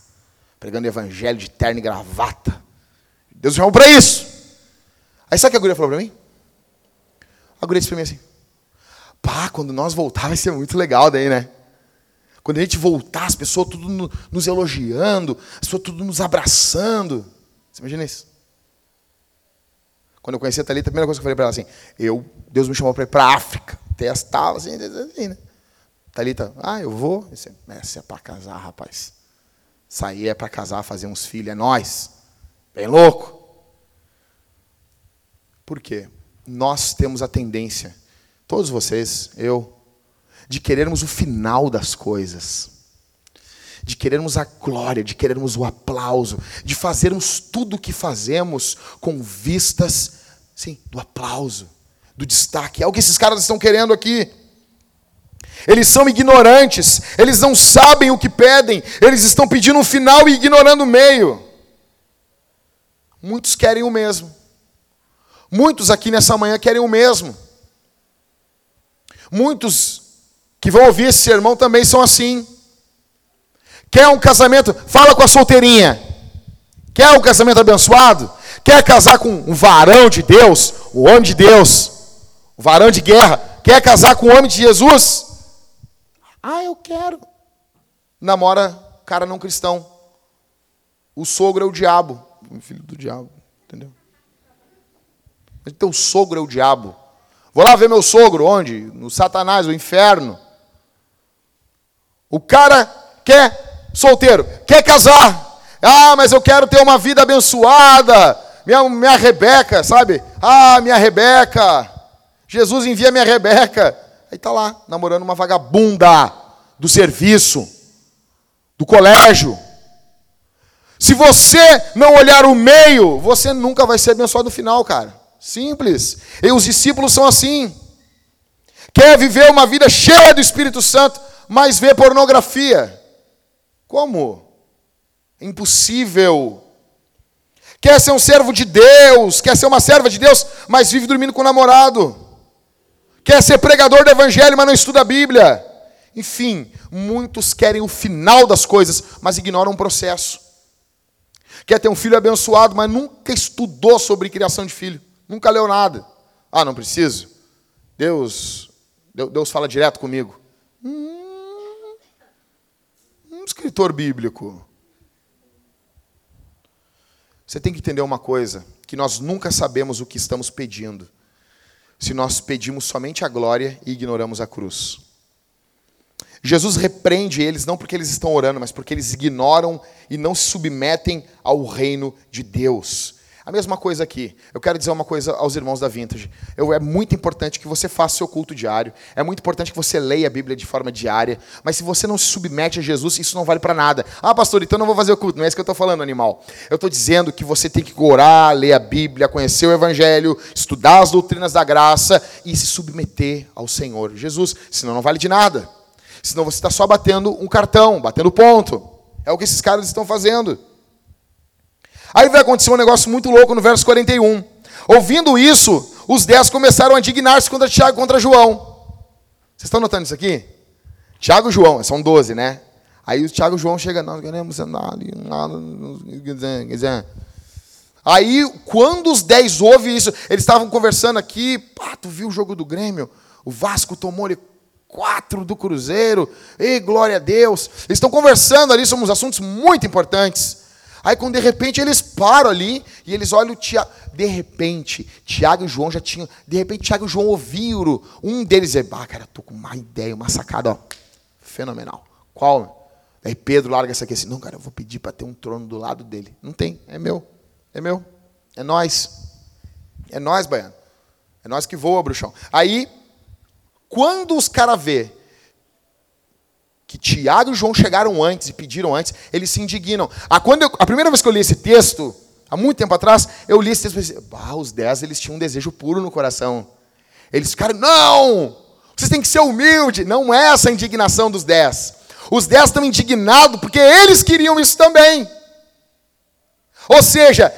Speaker 1: pregando evangelho de terno e gravata. Deus me chamou para isso. Aí sabe o que a guria falou para mim? A guria disse para mim assim, pá, quando nós voltar vai ser muito legal daí, né? Quando a gente voltar, as pessoas tudo no, nos elogiando, as pessoas tudo nos abraçando. Você imagina isso? Quando eu conheci a Thalita, a primeira coisa que eu falei para ela assim, eu, Deus me chamou para ir para a África. Testava assim, assim, né? Thalita, ah, eu vou. Disse, Essa é para casar, rapaz. Sair é para casar, fazer uns filhos, é nós. Bem louco. Por quê? Nós temos a tendência, todos vocês, eu, de querermos o final das coisas de querermos a glória, de querermos o aplauso, de fazermos tudo o que fazemos com vistas, sim, do aplauso, do destaque. É o que esses caras estão querendo aqui. Eles são ignorantes, eles não sabem o que pedem, eles estão pedindo um final e ignorando o meio. Muitos querem o mesmo. Muitos aqui nessa manhã querem o mesmo. Muitos que vão ouvir esse sermão também são assim. Quer um casamento? Fala com a solteirinha. Quer um casamento abençoado? Quer casar com um varão de Deus, o homem de Deus, o varão de guerra? Quer casar com o homem de Jesus? Ah, eu quero. Namora cara não cristão. O sogro é o diabo. Filho do diabo, entendeu? Mas teu sogro é o diabo. Vou lá ver meu sogro, onde? No Satanás, o inferno. O cara quer solteiro, quer casar. Ah, mas eu quero ter uma vida abençoada. Minha, minha Rebeca, sabe? Ah, minha Rebeca. Jesus envia minha Rebeca. Aí tá lá, namorando uma vagabunda do serviço, do colégio. Se você não olhar o meio, você nunca vai ser abençoado no final, cara. Simples. E os discípulos são assim. Quer viver uma vida cheia do Espírito Santo, mas vê pornografia. Como? Impossível. Quer ser um servo de Deus, quer ser uma serva de Deus, mas vive dormindo com o namorado. Quer ser pregador do evangelho, mas não estuda a Bíblia. Enfim, muitos querem o final das coisas, mas ignoram o processo. Quer ter um filho abençoado, mas nunca estudou sobre criação de filho. Nunca leu nada. Ah, não preciso. Deus, Deus fala direto comigo. Hum, escritor bíblico. Você tem que entender uma coisa: que nós nunca sabemos o que estamos pedindo, se nós pedimos somente a glória e ignoramos a cruz. Jesus repreende eles não porque eles estão orando, mas porque eles ignoram e não se submetem ao reino de Deus. A mesma coisa aqui. Eu quero dizer uma coisa aos irmãos da Vintage. Eu, é muito importante que você faça seu culto diário. É muito importante que você leia a Bíblia de forma diária. Mas se você não se submete a Jesus, isso não vale para nada. Ah, pastor, então não vou fazer o culto. Não é isso que eu estou falando, animal. Eu estou dizendo que você tem que orar, ler a Bíblia, conhecer o Evangelho, estudar as doutrinas da graça e se submeter ao Senhor Jesus. Senão não vale de nada. Senão você está só batendo um cartão, batendo ponto. É o que esses caras estão fazendo. Aí vai acontecer um negócio muito louco no verso 41. Ouvindo isso, os dez começaram a indignar-se contra Tiago e contra João. Vocês estão notando isso aqui? Tiago e João, são doze, né? Aí o Tiago e João chegam, nós queremos andar ali, Aí, quando os dez ouvem isso, eles estavam conversando aqui, pá, tu viu o jogo do Grêmio? O Vasco tomou ali quatro do Cruzeiro, e glória a Deus. Eles estão conversando ali sobre uns assuntos muito importantes. Aí quando de repente eles param ali e eles olham o Tiago. De repente, Tiago e João já tinham. De repente, Tiago e João ouviram. Um deles é, ah, cara, tô com uma ideia, uma sacada, ó. Fenomenal. Qual? Aí Pedro larga essa aqui assim, não, cara, eu vou pedir para ter um trono do lado dele. Não tem, é meu. É meu. É nós. É nós, Baiano. É nós que voa, bruxão. Aí, quando os caras vê que Tiago e João chegaram antes e pediram antes, eles se indignam. Ah, quando eu, a primeira vez que eu li esse texto, há muito tempo atrás, eu li esse texto e pensei, ah, os dez eles tinham um desejo puro no coração. Eles ficaram, não! Vocês têm que ser humilde. Não é essa a indignação dos dez. Os dez estão indignados porque eles queriam isso também. Ou seja,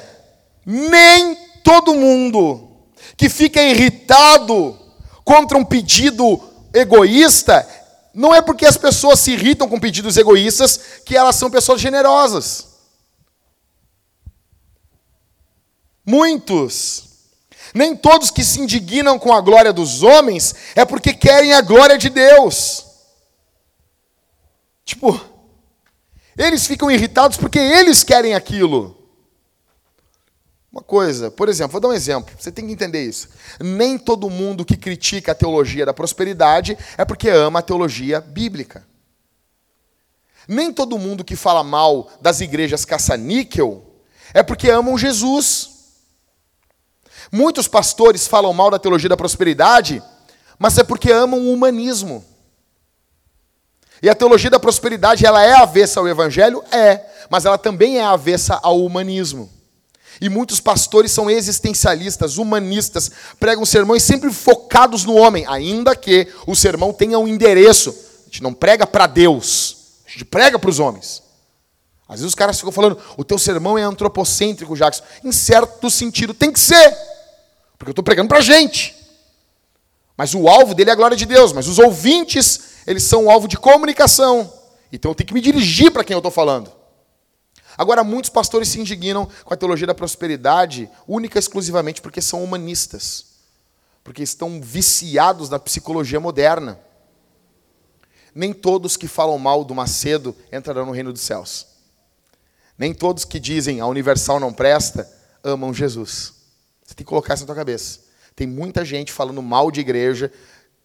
Speaker 1: nem todo mundo que fica irritado contra um pedido egoísta não é porque as pessoas se irritam com pedidos egoístas que elas são pessoas generosas. Muitos. Nem todos que se indignam com a glória dos homens é porque querem a glória de Deus. Tipo, eles ficam irritados porque eles querem aquilo. Uma coisa, por exemplo, vou dar um exemplo, você tem que entender isso. Nem todo mundo que critica a teologia da prosperidade é porque ama a teologia bíblica. Nem todo mundo que fala mal das igrejas caça-níquel é porque amam Jesus. Muitos pastores falam mal da teologia da prosperidade, mas é porque amam o humanismo. E a teologia da prosperidade, ela é avessa ao evangelho? É, mas ela também é avessa ao humanismo. E muitos pastores são existencialistas, humanistas, pregam sermões sempre focados no homem, ainda que o sermão tenha um endereço. A gente não prega para Deus, a gente prega para os homens. Às vezes os caras ficam falando, o teu sermão é antropocêntrico, Jackson. Em certo sentido, tem que ser. Porque eu estou pregando para a gente. Mas o alvo dele é a glória de Deus. Mas os ouvintes, eles são o alvo de comunicação. Então eu tenho que me dirigir para quem eu estou falando. Agora, muitos pastores se indignam com a teologia da prosperidade única e exclusivamente porque são humanistas. Porque estão viciados na psicologia moderna. Nem todos que falam mal do Macedo entrarão no reino dos céus. Nem todos que dizem a Universal não presta amam Jesus. Você tem que colocar isso na tua cabeça. Tem muita gente falando mal de igreja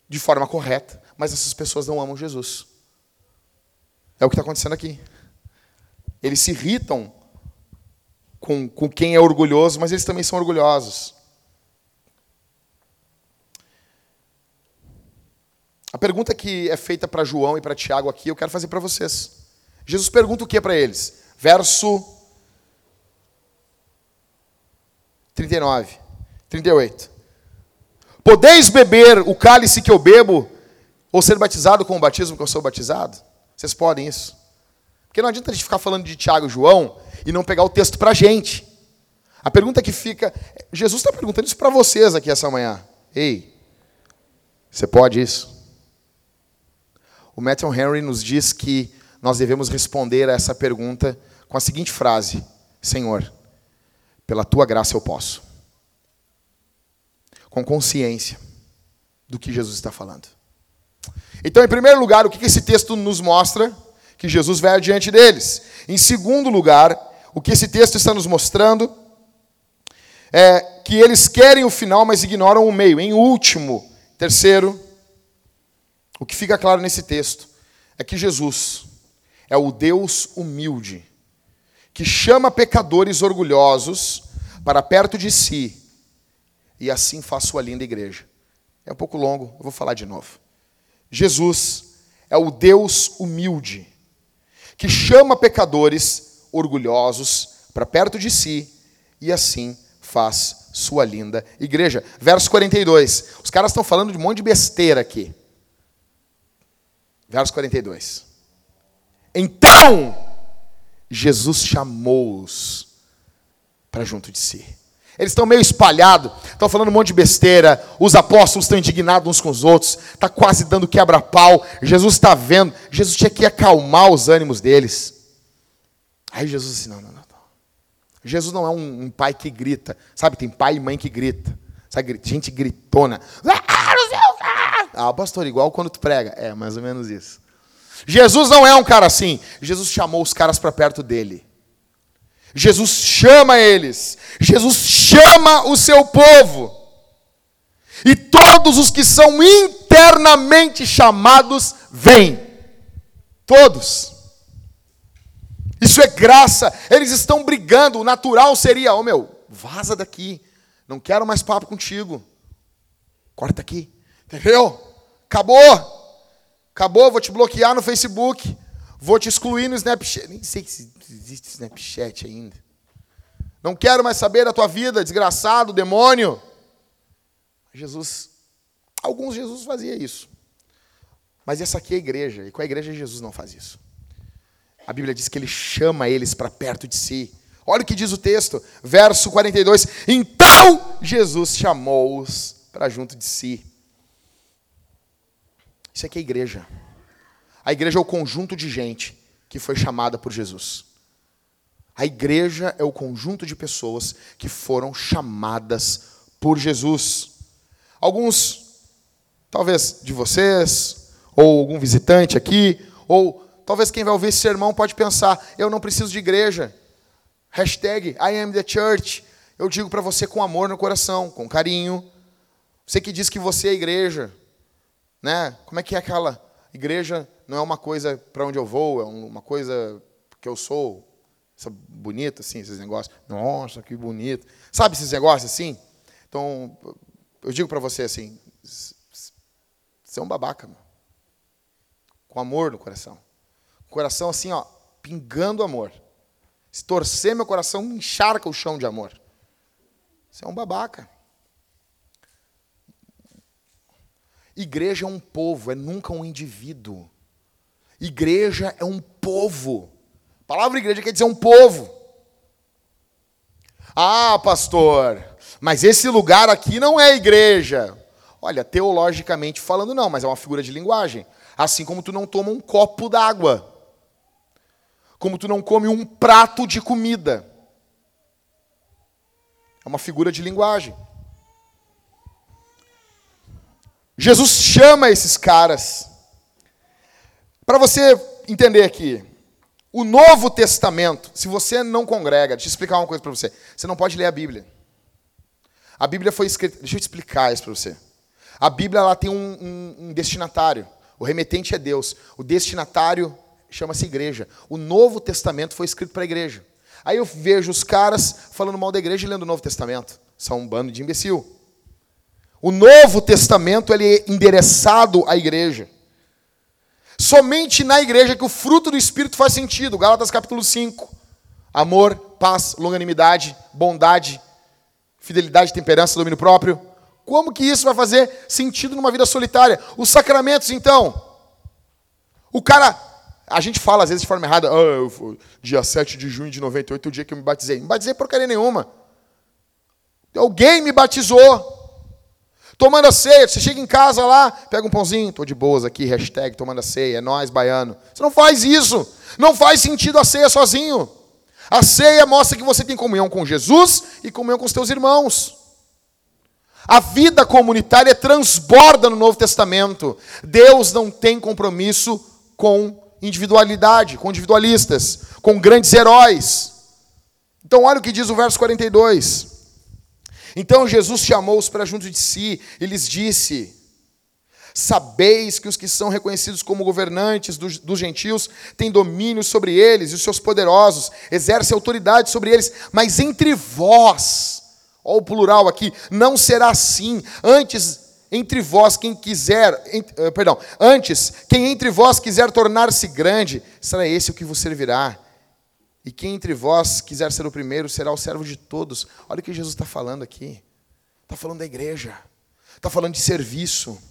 Speaker 1: de forma correta, mas essas pessoas não amam Jesus. É o que está acontecendo aqui. Eles se irritam com, com quem é orgulhoso, mas eles também são orgulhosos. A pergunta que é feita para João e para Tiago aqui, eu quero fazer para vocês. Jesus pergunta o que para eles? Verso 39, 38. Podeis beber o cálice que eu bebo, ou ser batizado com o batismo que eu sou batizado? Vocês podem isso? Porque não adianta a gente ficar falando de Tiago e João e não pegar o texto para a gente. A pergunta que fica. Jesus está perguntando isso para vocês aqui essa manhã. Ei, você pode isso? O Matthew Henry nos diz que nós devemos responder a essa pergunta com a seguinte frase: Senhor, pela tua graça eu posso. Com consciência do que Jesus está falando. Então, em primeiro lugar, o que esse texto nos mostra? Que Jesus vai adiante deles. Em segundo lugar, o que esse texto está nos mostrando é que eles querem o final, mas ignoram o meio. Em último, terceiro, o que fica claro nesse texto é que Jesus é o Deus humilde, que chama pecadores orgulhosos para perto de si e assim faz sua linda igreja. É um pouco longo, eu vou falar de novo. Jesus é o Deus humilde que chama pecadores orgulhosos para perto de si e assim faz sua linda igreja. Verso 42. Os caras estão falando de um monte de besteira aqui. Verso 42. Então, Jesus chamou-os para junto de si. Eles estão meio espalhados, estão falando um monte de besteira. Os apóstolos estão indignados uns com os outros, está quase dando quebra-pau. Jesus está vendo. Jesus tinha que acalmar os ânimos deles. Aí Jesus disse: não, não, não. não. Jesus não é um, um, pai que grita. Sabe, tem pai e mãe que grita. Sabe, gente gritona. Ah, pastor, igual quando tu prega. É, mais ou menos isso. Jesus não é um cara assim. Jesus chamou os caras para perto dele. Jesus chama eles, Jesus chama o seu povo. E todos os que são internamente chamados vêm. Todos. Isso é graça. Eles estão brigando. O natural seria: Ô oh, meu, vaza daqui. Não quero mais papo contigo. Corta aqui. Entendeu? Acabou. Acabou. Vou te bloquear no Facebook. Vou te excluir no Snapchat. Nem sei se existe Snapchat ainda. Não quero mais saber da tua vida, desgraçado, demônio. Jesus, alguns Jesus fazia isso. Mas essa aqui é a igreja, e com a igreja Jesus não faz isso. A Bíblia diz que ele chama eles para perto de si. Olha o que diz o texto, verso 42. Então Jesus chamou-os para junto de si. Isso aqui é a igreja. A igreja é o conjunto de gente que foi chamada por Jesus. A igreja é o conjunto de pessoas que foram chamadas por Jesus. Alguns, talvez de vocês, ou algum visitante aqui, ou talvez quem vai ouvir esse sermão pode pensar: eu não preciso de igreja. Hashtag I am the church. Eu digo para você com amor no coração, com carinho. Você que diz que você é igreja, né? Como é que é aquela igreja? Não é uma coisa para onde eu vou, é uma coisa que eu sou. Essa bonita assim, esses negócios. Nossa, que bonito. Sabe esses negócios assim? Então, eu digo para você assim, você é um babaca, meu. com amor no coração. Coração assim, ó, pingando amor. Se torcer meu coração, encharca o chão de amor. Você é um babaca. Igreja é um povo, é nunca um indivíduo. Igreja é um povo. A palavra igreja quer dizer um povo. Ah, pastor, mas esse lugar aqui não é igreja. Olha, teologicamente falando, não, mas é uma figura de linguagem. Assim como tu não toma um copo d'água. Como tu não come um prato de comida. É uma figura de linguagem. Jesus chama esses caras. Para você entender aqui, o Novo Testamento, se você não congrega, deixa eu explicar uma coisa para você. Você não pode ler a Bíblia. A Bíblia foi escrita. Deixa eu explicar isso para você. A Bíblia ela tem um, um, um destinatário. O remetente é Deus. O destinatário chama-se igreja. O Novo Testamento foi escrito para a igreja. Aí eu vejo os caras falando mal da igreja e lendo o Novo Testamento. São um bando de imbecil. O Novo Testamento ele é endereçado à igreja. Somente na igreja que o fruto do Espírito faz sentido. Gálatas capítulo 5. Amor, paz, longanimidade, bondade, fidelidade, temperança, domínio próprio. Como que isso vai fazer sentido numa vida solitária? Os sacramentos, então. O cara a gente fala às vezes de forma errada, oh, dia 7 de junho de 98 é o dia que eu me batizei. Não batizei porcaria nenhuma. Alguém me batizou. Tomando a ceia, você chega em casa lá, pega um pãozinho, tô de boas aqui, hashtag tomando a ceia, é nós, baiano. Você não faz isso. Não faz sentido a ceia sozinho. A ceia mostra que você tem comunhão com Jesus e comunhão com os teus irmãos. A vida comunitária transborda no Novo Testamento. Deus não tem compromisso com individualidade, com individualistas, com grandes heróis. Então, olha o que diz o verso 42. Então Jesus chamou-os para junto de si e lhes disse: Sabeis que os que são reconhecidos como governantes dos, dos, gentios têm domínio sobre eles, e os seus poderosos exercem autoridade sobre eles, mas entre vós, olha o plural aqui, não será assim. Antes entre vós quem quiser, uh, perdão, antes, quem entre vós quiser tornar-se grande, será esse o que vos servirá. E quem entre vós quiser ser o primeiro, será o servo de todos. Olha o que Jesus está falando aqui. Está falando da igreja. Está falando de serviço.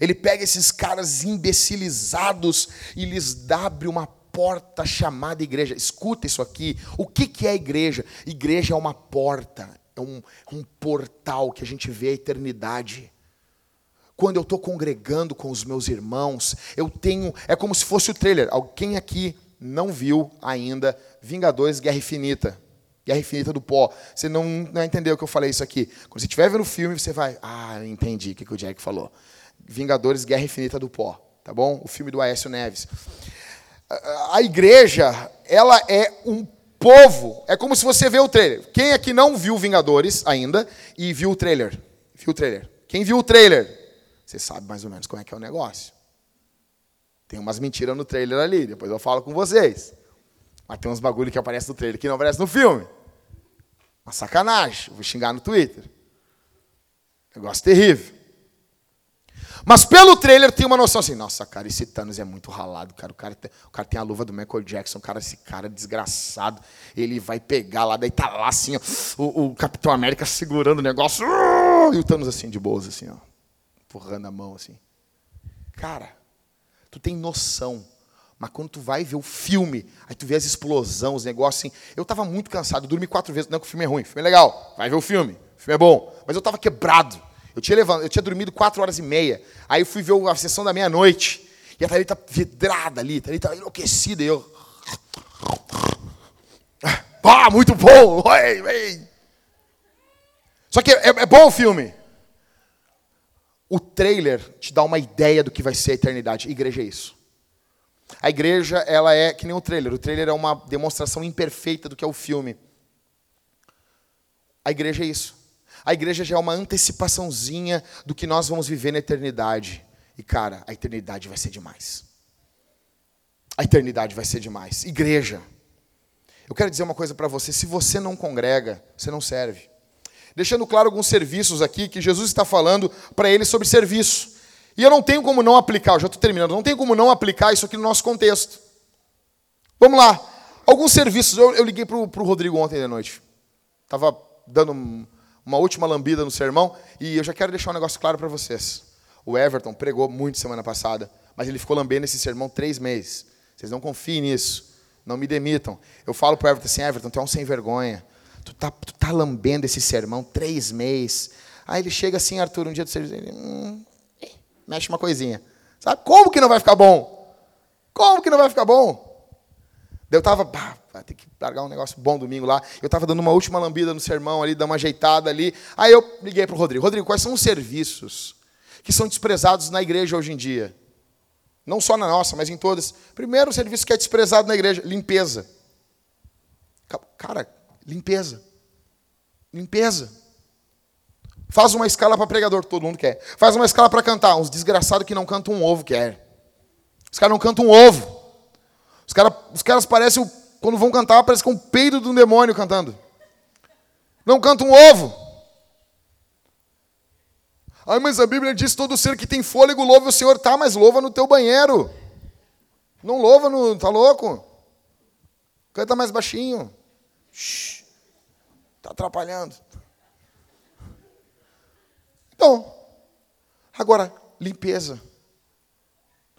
Speaker 1: Ele pega esses caras imbecilizados e lhes abre uma porta chamada igreja. Escuta isso aqui. O que, que é igreja? Igreja é uma porta, é um, um portal que a gente vê a eternidade quando eu estou congregando com os meus irmãos, eu tenho. É como se fosse o trailer. Alguém aqui não viu ainda Vingadores Guerra Infinita? Guerra Infinita do Pó. Você não, não entendeu que eu falei isso aqui. Quando você estiver vendo o filme, você vai. Ah, entendi o que, que o Jack falou. Vingadores Guerra Infinita do Pó. Tá bom? O filme do Aécio Neves. A igreja, ela é um povo. É como se você vê o trailer. Quem aqui não viu Vingadores ainda e viu o trailer? Viu o trailer? Quem viu o trailer? Você sabe mais ou menos como é que é o negócio. Tem umas mentiras no trailer ali, depois eu falo com vocês. Mas tem uns bagulho que aparece no trailer que não aparece no filme. Uma sacanagem. vou xingar no Twitter. Negócio terrível. Mas pelo trailer tem uma noção assim, nossa, cara, esse Thanos é muito ralado, cara. O cara, tem, o cara tem a luva do Michael Jackson, cara, esse cara é desgraçado. Ele vai pegar lá, daí tá lá assim, ó, o, o Capitão América segurando o negócio. E o Thanos assim, de boas, assim, ó empurrando a mão assim. Cara, tu tem noção. Mas quando tu vai ver o filme, aí tu vê as explosões, os negócios assim. Eu estava muito cansado, dormi quatro vezes. Não que o filme é ruim, o filme é legal. Vai ver o filme, o filme é bom. Mas eu estava quebrado. Eu tinha, levantado, eu tinha dormido quatro horas e meia. Aí eu fui ver a sessão da meia-noite. E a Thalita vidrada ali, a Thalita enlouquecida. E eu. *laughs* Ah, muito bom! *laughs* Só que é, é bom o filme. O trailer te dá uma ideia do que vai ser a eternidade. Igreja é isso. A igreja, ela é que nem o trailer. O trailer é uma demonstração imperfeita do que é o filme. A igreja é isso. A igreja já é uma antecipaçãozinha do que nós vamos viver na eternidade. E cara, a eternidade vai ser demais. A eternidade vai ser demais. Igreja. Eu quero dizer uma coisa para você: se você não congrega, você não serve. Deixando claro alguns serviços aqui que Jesus está falando para eles sobre serviço. E eu não tenho como não aplicar, eu já estou terminando, não tenho como não aplicar isso aqui no nosso contexto. Vamos lá. Alguns serviços, eu, eu liguei para o Rodrigo ontem de noite. Estava dando uma última lambida no sermão e eu já quero deixar um negócio claro para vocês. O Everton pregou muito semana passada, mas ele ficou lambendo esse sermão três meses. Vocês não confiem nisso. Não me demitam. Eu falo para o Everton assim, Everton, tu é um sem vergonha. Tu tá, tu tá lambendo esse sermão três meses. Aí ele chega assim, Arthur, um dia do serviço, ele, hum, mexe uma coisinha. Sabe? Como que não vai ficar bom? Como que não vai ficar bom? Eu estava, vai ter que largar um negócio bom domingo lá. Eu estava dando uma última lambida no sermão ali, dando uma ajeitada ali. Aí eu liguei para o Rodrigo. Rodrigo, quais são os serviços que são desprezados na igreja hoje em dia? Não só na nossa, mas em todas. Primeiro, serviço que é desprezado na igreja, limpeza. Cara, limpeza. Limpeza. Faz uma escala para pregador, todo mundo quer. Faz uma escala para cantar. Uns desgraçados que não cantam um ovo quer. Os caras não cantam um ovo. Os, cara, os caras parecem, quando vão cantar, parece que é um peido de um demônio cantando. Não cantam um ovo. Ai, mas a Bíblia diz: todo ser que tem fôlego louva o Senhor. Tá, mas louva no teu banheiro. Não louva no. Tá louco? Canta mais baixinho. Shhh. Tá atrapalhando. Então, agora, limpeza.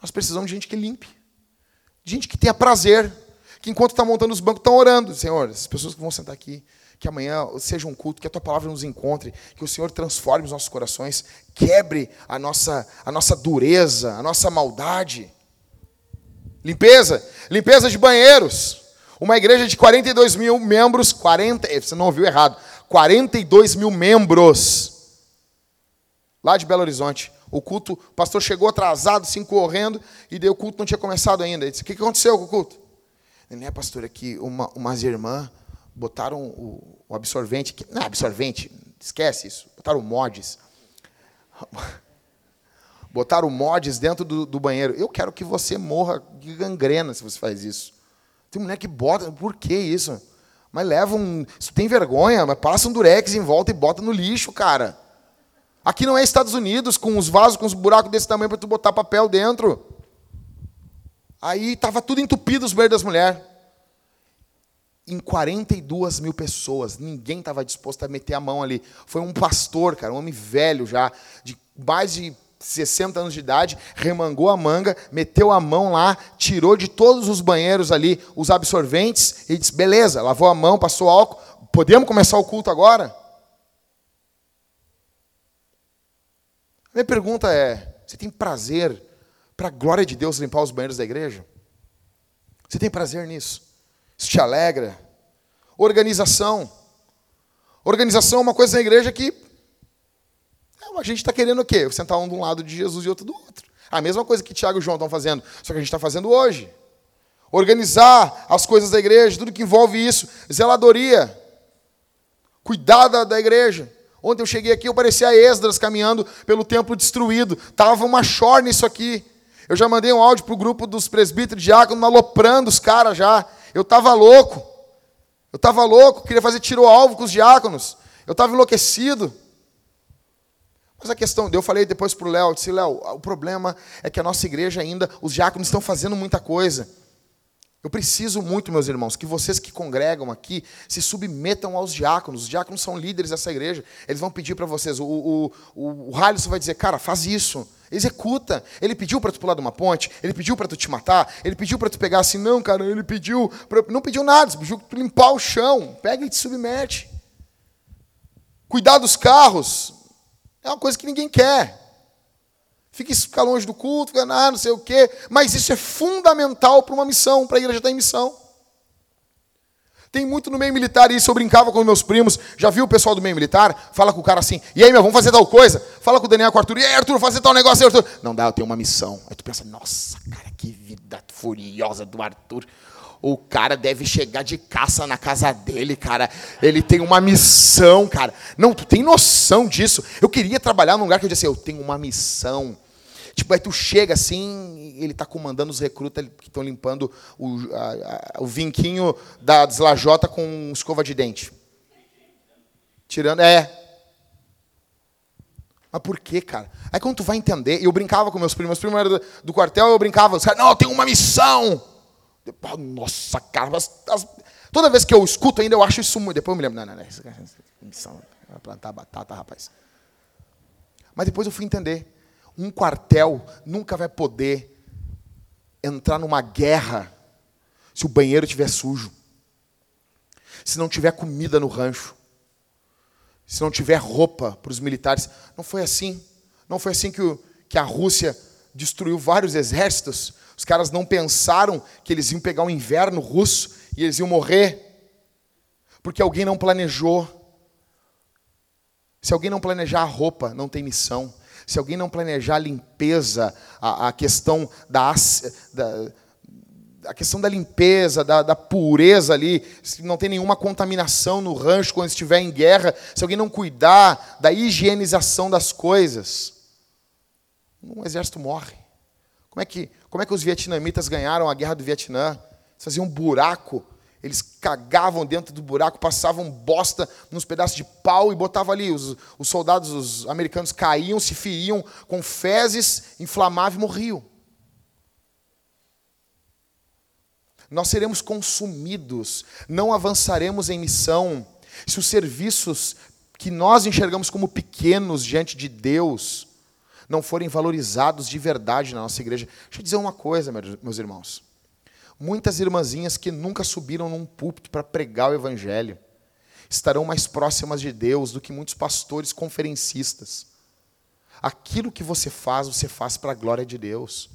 Speaker 1: Nós precisamos de gente que limpe. Gente que tenha prazer. Que enquanto está montando os bancos, estão orando. Senhor, as pessoas que vão sentar aqui, que amanhã seja um culto, que a tua palavra nos encontre, que o Senhor transforme os nossos corações, quebre a nossa, a nossa dureza, a nossa maldade. Limpeza, limpeza de banheiros. Uma igreja de 42 mil membros, 40, você não ouviu errado, 42 mil membros lá de Belo Horizonte. O culto, o pastor chegou atrasado, assim, correndo, e daí o culto não tinha começado ainda. Ele disse, o que aconteceu com o culto? Ele, é, pastor, aqui uma, umas irmãs botaram o, o absorvente, que, não, absorvente, esquece isso, botaram mods. *laughs* botaram mods dentro do, do, banheiro. Eu quero que você morra de gangrena se você faz isso. Tem mulher que bota, por que isso? Mas leva um. Se tem vergonha, mas passa um durex em volta e bota no lixo, cara. Aqui não é Estados Unidos com os vasos com os buracos desse tamanho para tu botar papel dentro. Aí estava tudo entupido os banheiros das mulheres. Em 42 mil pessoas, ninguém estava disposto a meter a mão ali. Foi um pastor, cara, um homem velho já, de mais de 60 anos de idade, remangou a manga, meteu a mão lá, tirou de todos os banheiros ali os absorventes e disse: beleza, lavou a mão, passou álcool, podemos começar o culto agora? Minha pergunta é: você tem prazer para a glória de Deus limpar os banheiros da igreja? Você tem prazer nisso? Isso te alegra? Organização. Organização é uma coisa na igreja que é, a gente está querendo o quê? Sentar um de um lado de Jesus e outro do outro. A mesma coisa que Tiago e João estão fazendo, só que a gente está fazendo hoje. Organizar as coisas da igreja, tudo que envolve isso. Zeladoria. Cuidar da, igreja. Ontem eu cheguei aqui, eu parecia Esdras caminhando pelo templo destruído. Tava uma chor nisso aqui. Eu já mandei um áudio para o grupo dos presbíteros diáconos, aloprando os caras já. Eu estava louco. Eu estava louco, queria fazer tiro-alvo com os diáconos. Eu estava enlouquecido. Mas a questão, eu falei depois para o Léo, disse, Léo, o problema é que a nossa igreja ainda, os diáconos estão fazendo muita coisa. Eu preciso muito, meus irmãos, que vocês que congregam aqui se submetam aos diáconos. Os diáconos são líderes dessa igreja. Eles vão pedir para vocês. O, o, o, o vai dizer, cara, faz isso. Executa. Ele pediu para tu pular de uma ponte, ele pediu para tu te matar, ele pediu para tu pegar assim, não, cara, ele pediu. Pra... Não pediu nada, pediu para tu limpar o chão. Pega e te submete. Cuidar dos carros é uma coisa que ninguém quer fica, fica longe do culto, fica, ah, não sei o quê. Mas isso é fundamental para uma missão, para a igreja estar em missão. Tem muito no meio militar, e isso eu brincava com meus primos. Já viu o pessoal do meio militar? Fala com o cara assim, e aí, meu, vamos fazer tal coisa? Fala com o Daniel, com o Arthur, e aí, Arthur, fazer tal negócio Arthur. Não dá, eu tenho uma missão. Aí tu pensa, nossa, cara, que vida furiosa do Arthur. O cara deve chegar de caça na casa dele, cara. Ele tem uma missão, cara. Não, tu tem noção disso. Eu queria trabalhar num lugar que eu disse assim, eu tenho uma missão. Tipo, aí tu chega assim, ele está comandando os recrutas que estão limpando o, a, a, o vinquinho da deslajota com escova de dente. Tirando, é. Mas por quê, cara? Aí quando tu vai entender, eu brincava com meus primos, meus primos eram do, do quartel, eu brincava, os caras, não, eu tenho uma missão. Nossa, cara, as, toda vez que eu escuto ainda, eu acho isso muito. Depois eu me lembro, não, não, não, é missão, vai plantar batata, rapaz. Mas depois eu fui entender. Um quartel nunca vai poder entrar numa guerra se o banheiro estiver sujo, se não tiver comida no rancho, se não tiver roupa para os militares. Não foi assim. Não foi assim que, o, que a Rússia destruiu vários exércitos os caras não pensaram que eles iam pegar o um inverno russo e eles iam morrer, porque alguém não planejou. Se alguém não planejar a roupa, não tem missão. Se alguém não planejar a limpeza, a, a questão da, da a questão da limpeza, da, da, pureza ali, se não tem nenhuma contaminação no rancho quando estiver em guerra, se alguém não cuidar da higienização das coisas, um exército morre. Como é que, como é que os vietnamitas ganharam a guerra do Vietnã? Eles faziam um buraco, eles cagavam dentro do buraco, passavam bosta nos pedaços de pau e botavam ali. Os, os soldados os americanos caíam, se feriam com fezes, inflamavam e morriam. Nós seremos consumidos, não avançaremos em missão se os serviços que nós enxergamos como pequenos diante de Deus não forem valorizados de verdade na nossa igreja. Deixa eu dizer uma coisa, meus irmãos. Muitas irmãzinhas que nunca subiram num púlpito para pregar o evangelho estarão mais próximas de Deus do que muitos pastores conferencistas. Aquilo que você faz, você faz para a glória de Deus.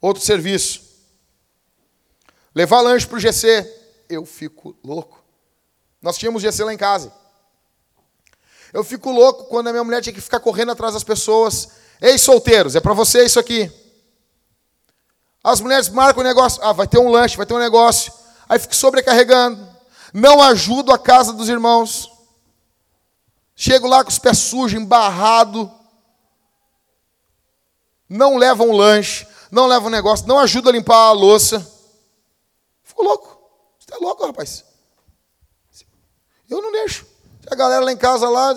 Speaker 1: Outro serviço. Levar lanche para o GC. Eu fico louco. Nós tínhamos GC lá em casa. Eu fico louco quando a minha mulher tinha que ficar correndo atrás das pessoas. Ei, solteiros, é para você isso aqui. As mulheres marcam o negócio. Ah, vai ter um lanche, vai ter um negócio. Aí fico sobrecarregando. Não ajudo a casa dos irmãos. Chego lá com os pés sujos, embarrado. Não levam um lanche, não levam um negócio, não ajuda a limpar a louça. Fico louco. Você é louco, rapaz. Eu não deixo. A galera lá em casa lá,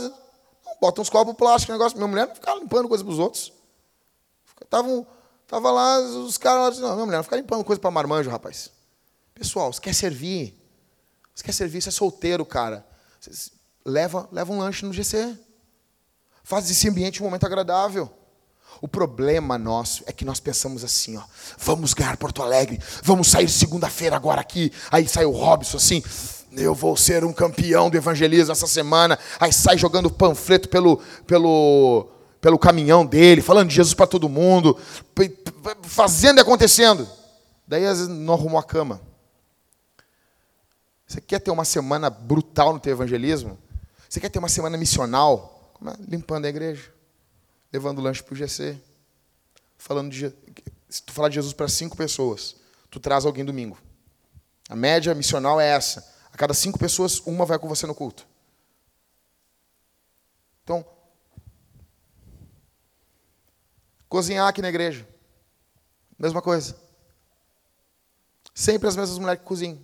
Speaker 1: bota uns copos plásticos, negócio. Minha mulher não ficava limpando coisa para os outros. Tava, tava lá, os caras lá, não, minha mulher não fica limpando coisa para marmanjo, rapaz. Pessoal, você quer servir? Você quer servir, você é solteiro, cara. Você leva, leva um lanche no GC. Faz desse ambiente um momento agradável. O problema nosso é que nós pensamos assim, ó, vamos ganhar Porto Alegre, vamos sair segunda-feira agora aqui. Aí sai o Robson assim, eu vou ser um campeão do evangelismo essa semana. Aí sai jogando panfleto pelo, pelo, pelo caminhão dele, falando de Jesus para todo mundo, fazendo e acontecendo. Daí às vezes não arrumou a cama. Você quer ter uma semana brutal no teu evangelismo? Você quer ter uma semana missional? É? Limpando a igreja, levando lanche para o GC, falando de, se tu falar de Jesus para cinco pessoas, tu traz alguém domingo. A média missional é essa. A cada cinco pessoas, uma vai com você no culto. Então, cozinhar aqui na igreja. Mesma coisa. Sempre as mesmas mulheres que cozinham.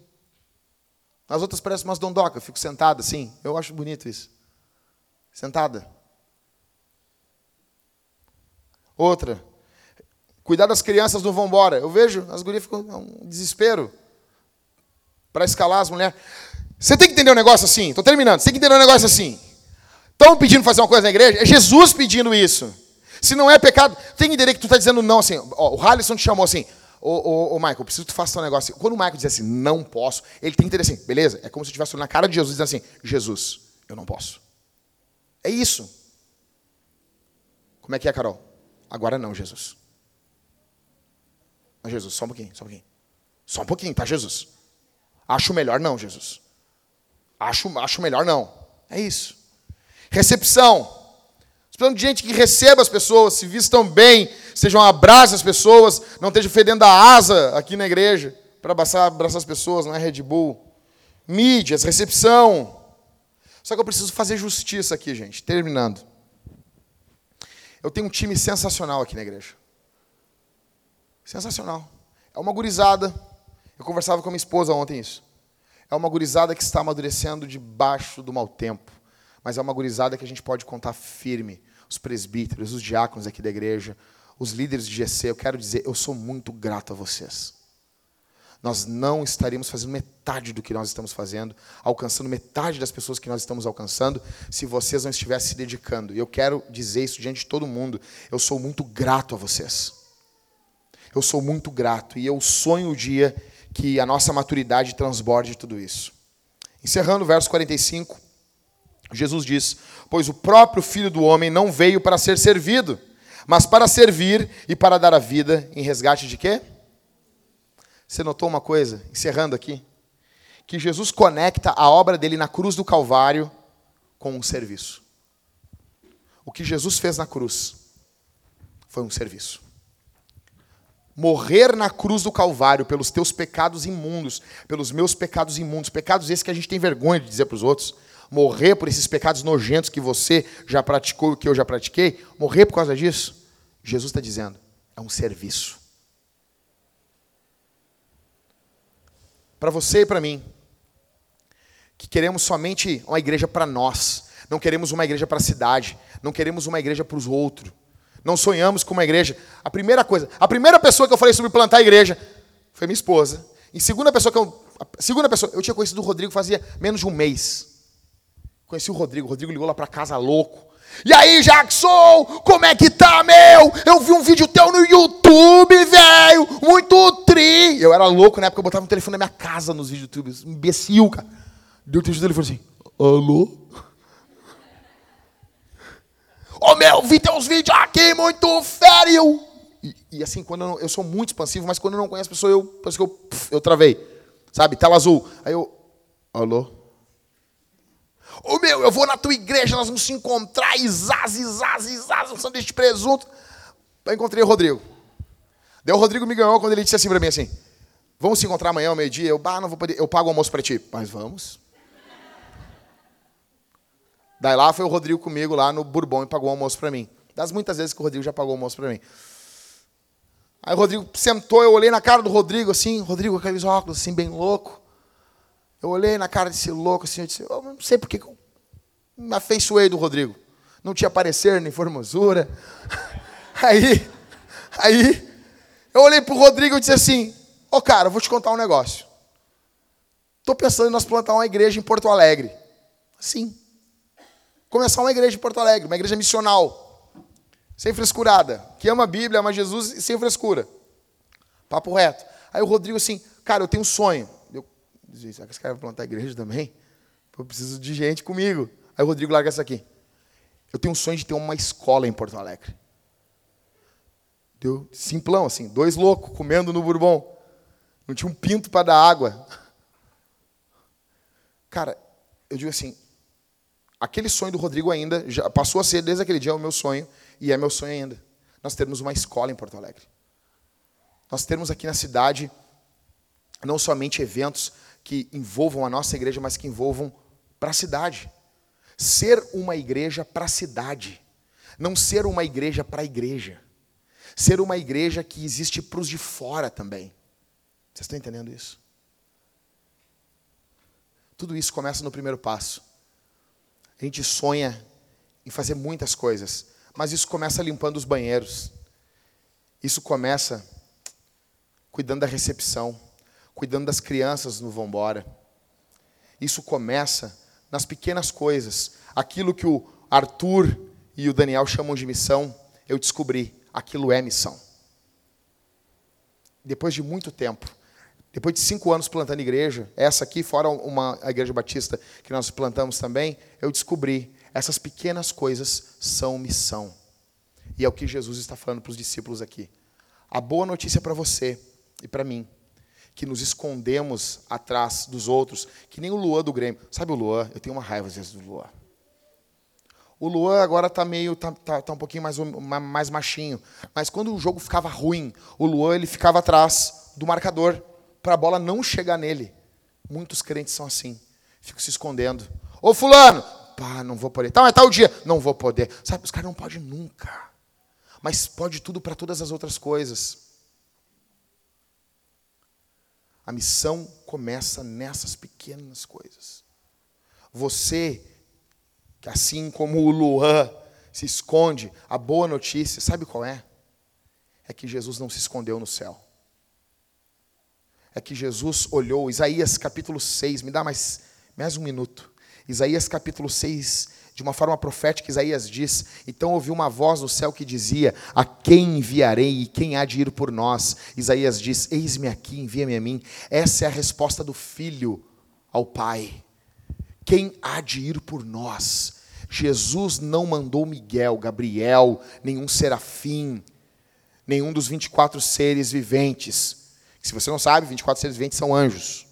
Speaker 1: As outras parecem umas dondocas, fico sentada assim. Eu acho bonito isso. Sentada. Outra. Cuidar das crianças não vão embora. Eu vejo, as gurias ficam é um desespero para escalar as mulheres. Você tem que entender um negócio assim, estou terminando, você tem que entender um negócio assim. Estão pedindo fazer uma coisa na igreja? É Jesus pedindo isso. Se não é pecado, tem que entender que tu está dizendo não assim. Ó, o Halisson te chamou assim, ô, ô, ô Michael, preciso que tu faça um negócio assim. Quando o Michael diz assim, não posso, ele tem que entender assim, beleza? É como se eu estivesse na cara de Jesus dizendo assim, Jesus, eu não posso. É isso. Como é que é, Carol? Agora não, Jesus. Mas Jesus, só um pouquinho, só um pouquinho. Só um pouquinho, tá, Jesus? Acho melhor não, Jesus. Acho, acho melhor não. É isso. Recepção. Precisamos de gente que receba as pessoas, se vistam bem, sejam abrace as pessoas, não esteja fedendo a asa aqui na igreja para abraçar, abraçar as pessoas, não é Red Bull. Mídias, recepção. Só que eu preciso fazer justiça aqui, gente. Terminando. Eu tenho um time sensacional aqui na igreja. Sensacional. É uma gurizada. Eu conversava com a minha esposa ontem isso. É uma gurizada que está amadurecendo debaixo do mau tempo. Mas é uma gurizada que a gente pode contar firme. Os presbíteros, os diáconos aqui da igreja, os líderes de GC. Eu quero dizer, eu sou muito grato a vocês. Nós não estaríamos fazendo metade do que nós estamos fazendo, alcançando metade das pessoas que nós estamos alcançando, se vocês não estivessem se dedicando. E eu quero dizer isso diante de todo mundo. Eu sou muito grato a vocês. Eu sou muito grato e eu sonho o dia que a nossa maturidade transborde tudo isso. Encerrando o verso 45, Jesus diz: Pois o próprio Filho do Homem não veio para ser servido, mas para servir e para dar a vida em resgate de quê? Você notou uma coisa, encerrando aqui? Que Jesus conecta a obra dele na cruz do Calvário com um serviço. O que Jesus fez na cruz foi um serviço morrer na cruz do Calvário pelos teus pecados imundos, pelos meus pecados imundos, pecados esses que a gente tem vergonha de dizer para os outros, morrer por esses pecados nojentos que você já praticou e que eu já pratiquei, morrer por causa disso, Jesus está dizendo, é um serviço. Para você e para mim, que queremos somente uma igreja para nós, não queremos uma igreja para a cidade, não queremos uma igreja para os outros, não sonhamos com uma igreja. A primeira coisa, a primeira pessoa que eu falei sobre plantar a igreja foi minha esposa. E segunda pessoa que eu, segunda pessoa, eu tinha conhecido o Rodrigo fazia menos de um mês. Conheci o Rodrigo, o Rodrigo ligou lá para casa louco. E aí, Jackson, como é que tá, meu? Eu vi um vídeo teu no YouTube, velho, muito tri. Eu era louco na época, eu botava o um telefone na minha casa nos vídeos do YouTube, imbecil, cara. Deu o telefone assim, alô? Ô meu, vi teus vídeos aqui, muito fério. E, e assim, quando eu, não, eu, sou muito expansivo, mas quando eu não conheço a pessoa, eu, parece que eu, eu travei. Sabe, tela azul. Aí eu, alô? Ô meu, eu vou na tua igreja, nós vamos se encontrar, izaz, izaz, izaz, um sanduíche de presunto. Aí encontrei o Rodrigo. Daí o Rodrigo me ganhou quando ele disse assim para mim assim, vamos se encontrar amanhã ao meio-dia? Eu, bah, não vou poder, eu pago o almoço para ti. Mas vamos. Daí lá foi o Rodrigo comigo lá no Bourbon e pagou o almoço para mim. Das muitas vezes que o Rodrigo já pagou o almoço para mim. Aí o Rodrigo sentou, eu olhei na cara do Rodrigo assim, Rodrigo com aqueles óculos assim, bem louco. Eu olhei na cara desse louco assim, eu disse, eu não sei porque eu me afeiçoei do Rodrigo. Não tinha parecer nem formosura. *laughs* Aí, aí, eu olhei pro Rodrigo e disse assim, ô oh, cara, eu vou te contar um negócio. Estou pensando em nós plantar uma igreja em Porto Alegre. Sim começar uma igreja em Porto Alegre, uma igreja missional, sem frescurada, que ama a Bíblia, ama Jesus e sem frescura. Papo reto. Aí o Rodrigo assim, cara, eu tenho um sonho. Eu disse, será que esse cara vai plantar igreja também? Eu preciso de gente comigo. Aí o Rodrigo larga essa aqui. Eu tenho um sonho de ter uma escola em Porto Alegre. Deu simplão, assim, dois loucos comendo no Bourbon. Não tinha um pinto para dar água. Cara, eu digo assim, aquele sonho do Rodrigo ainda já passou a ser desde aquele dia o meu sonho e é meu sonho ainda. Nós termos uma escola em Porto Alegre. Nós termos aqui na cidade não somente eventos que envolvam a nossa igreja, mas que envolvam para a cidade. Ser uma igreja para a cidade, não ser uma igreja para a igreja. Ser uma igreja que existe para os de fora também. Vocês estão entendendo isso? Tudo isso começa no primeiro passo. A gente sonha em fazer muitas coisas, mas isso começa limpando os banheiros. Isso começa cuidando da recepção, cuidando das crianças no vambora. Isso começa nas pequenas coisas. Aquilo que o Arthur e o Daniel chamam de missão, eu descobri, aquilo é missão. Depois de muito tempo, depois de cinco anos plantando igreja, essa aqui, fora uma igreja batista que nós plantamos também, eu descobri, essas pequenas coisas são missão. E é o que Jesus está falando para os discípulos aqui. A boa notícia para você e para mim, que nos escondemos atrás dos outros, que nem o Luan do Grêmio. Sabe o Luan? Eu tenho uma raiva às vezes do Luan. O Luan agora tá meio tá, tá, tá um pouquinho mais, mais machinho, mas quando o jogo ficava ruim, o Luan ele ficava atrás do marcador para a bola não chegar nele. Muitos crentes são assim, ficam se escondendo. Ô fulano, pá, não vou poder. Tá, mas tal dia, não vou poder. Sabe, os caras não podem nunca. Mas pode tudo para todas as outras coisas. A missão começa nessas pequenas coisas. Você, que assim como o Luan se esconde, a boa notícia, sabe qual é? É que Jesus não se escondeu no céu. É que Jesus olhou, Isaías capítulo 6, me dá mais, mais um minuto. Isaías capítulo 6, de uma forma profética, Isaías diz: Então ouvi uma voz no céu que dizia: A quem enviarei e quem há de ir por nós? Isaías diz: Eis-me aqui, envia-me a mim. Essa é a resposta do filho ao pai. Quem há de ir por nós? Jesus não mandou Miguel, Gabriel, nenhum serafim, nenhum dos 24 seres viventes. Se você não sabe, 24 seres viventes são anjos.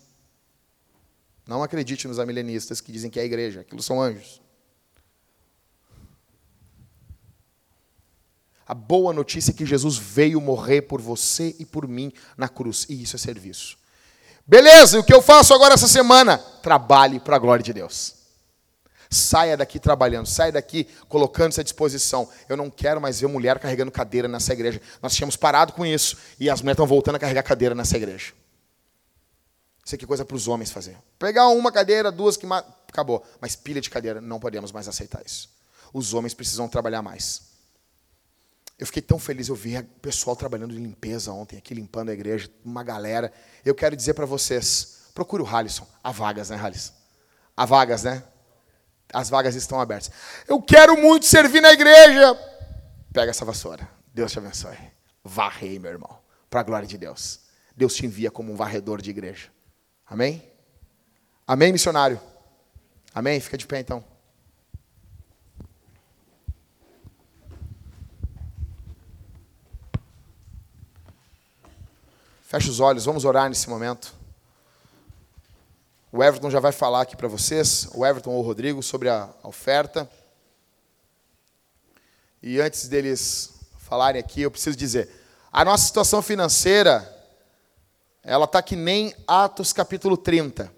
Speaker 1: Não acredite nos amilenistas que dizem que é a igreja, aquilo são anjos. A boa notícia é que Jesus veio morrer por você e por mim na cruz. E isso é serviço. Beleza, o que eu faço agora essa semana? Trabalhe para a glória de Deus. Saia daqui trabalhando, saia daqui colocando-se à disposição. Eu não quero mais ver mulher carregando cadeira nessa igreja. Nós tínhamos parado com isso e as mulheres estão voltando a carregar cadeira nessa igreja. Isso aqui é coisa para os homens fazer. Pegar uma cadeira, duas que acabou. Mas pilha de cadeira, não podemos mais aceitar isso. Os homens precisam trabalhar mais. Eu fiquei tão feliz, eu vi o pessoal trabalhando de limpeza ontem, aqui limpando a igreja, uma galera. Eu quero dizer para vocês, procure o Halisson. Há vagas, né, Halisson? Há vagas, né? As vagas estão abertas. Eu quero muito servir na igreja. Pega essa vassoura. Deus te abençoe. Varrei, meu irmão. Para a glória de Deus. Deus te envia como um varredor de igreja. Amém? Amém, missionário? Amém? Fica de pé então. Feche os olhos, vamos orar nesse momento. O Everton já vai falar aqui para vocês, o Everton ou o Rodrigo, sobre a oferta. E antes deles falarem aqui, eu preciso dizer: a nossa situação financeira, ela está que nem Atos capítulo 30.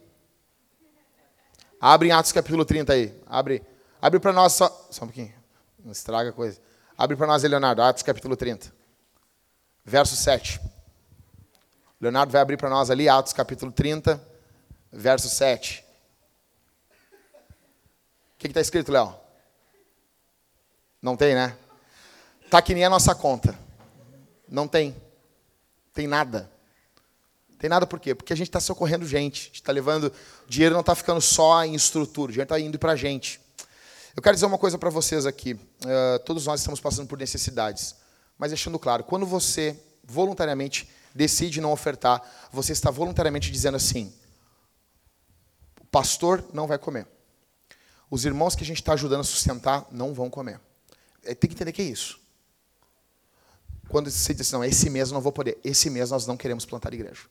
Speaker 1: Abre em Atos capítulo 30 aí. Abre, abre para nós só. Só um pouquinho. Não estraga a coisa. Abre para nós, Leonardo, Atos capítulo 30. Verso 7. Leonardo vai abrir para nós ali, Atos capítulo 30, verso 7. O que está escrito, Léo? Não tem, né? Está que nem a nossa conta. Não tem. Tem nada. Tem nada por quê? Porque a gente está socorrendo gente. A gente está levando. O dinheiro não está ficando só em estrutura, o dinheiro está indo para a gente. Eu quero dizer uma coisa para vocês aqui. Uh, todos nós estamos passando por necessidades. Mas deixando claro, quando você voluntariamente decide não ofertar, você está voluntariamente dizendo assim: pastor não vai comer. Os irmãos que a gente está ajudando a sustentar não vão comer. É, tem que entender que é isso. Quando você diz assim, não, esse mês eu não vou poder. Esse mês nós não queremos plantar igreja.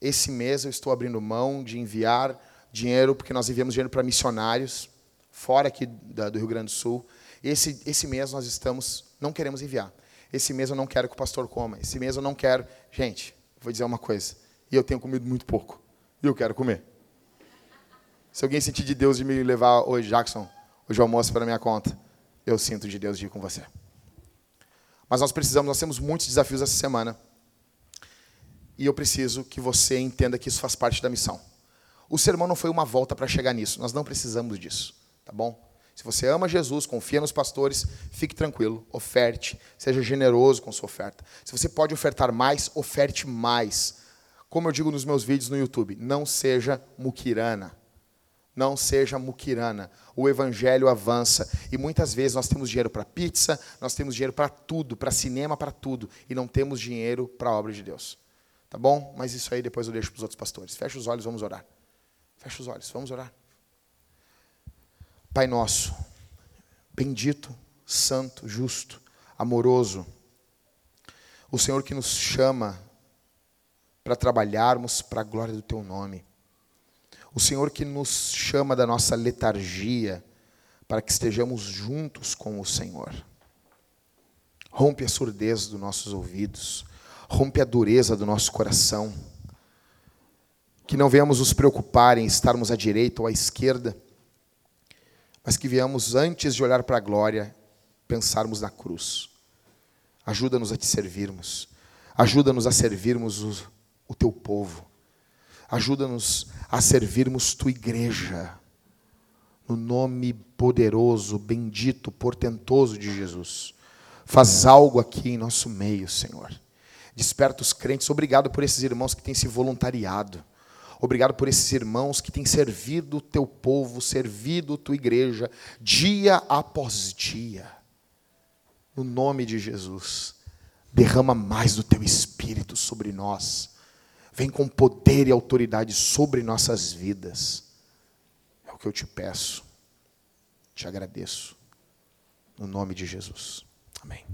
Speaker 1: Esse mês eu estou abrindo mão de enviar dinheiro, porque nós enviamos dinheiro para missionários, fora aqui do Rio Grande do Sul. Esse, esse mês nós estamos, não queremos enviar. Esse mês eu não quero que o pastor coma. Esse mês eu não quero. Gente, vou dizer uma coisa. E eu tenho comido muito pouco. E eu quero comer. Se alguém sentir de Deus de me levar hoje, Jackson, hoje almoço para minha conta, eu sinto de Deus de ir com você. Mas nós precisamos, nós temos muitos desafios essa semana. E eu preciso que você entenda que isso faz parte da missão. O sermão não foi uma volta para chegar nisso. Nós não precisamos disso, tá bom? Se você ama Jesus, confia nos pastores, fique tranquilo, oferte, seja generoso com sua oferta. Se você pode ofertar mais, oferte mais. Como eu digo nos meus vídeos no YouTube, não seja muquirana. Não seja muquirana. O evangelho avança. E muitas vezes nós temos dinheiro para pizza, nós temos dinheiro para tudo, para cinema, para tudo. E não temos dinheiro para a obra de Deus. Tá bom? Mas isso aí depois eu deixo para os outros pastores. Fecha os olhos, vamos orar. Fecha os olhos, vamos orar. Pai nosso, bendito, santo, justo, amoroso, o Senhor que nos chama para trabalharmos para a glória do Teu nome, o Senhor que nos chama da nossa letargia
Speaker 3: para que estejamos juntos com o Senhor. Rompe a surdez dos nossos ouvidos, rompe a dureza do nosso coração. Que não venhamos nos preocupar em estarmos à direita ou à esquerda, mas que venhamos, antes de olhar para a glória, pensarmos na cruz. Ajuda-nos a te servirmos, ajuda-nos a servirmos o, o teu povo, ajuda-nos a servirmos tua igreja, no nome poderoso, bendito, portentoso de Jesus. Faz algo aqui em nosso meio, Senhor. Desperta os crentes. Obrigado por esses irmãos que têm se voluntariado. Obrigado por esses irmãos que têm servido o teu povo, servido tua igreja, dia após dia. No nome de Jesus, derrama mais do teu espírito sobre nós. Vem com poder e autoridade sobre nossas vidas. É o que eu te peço. Te agradeço. No nome de Jesus. Amém.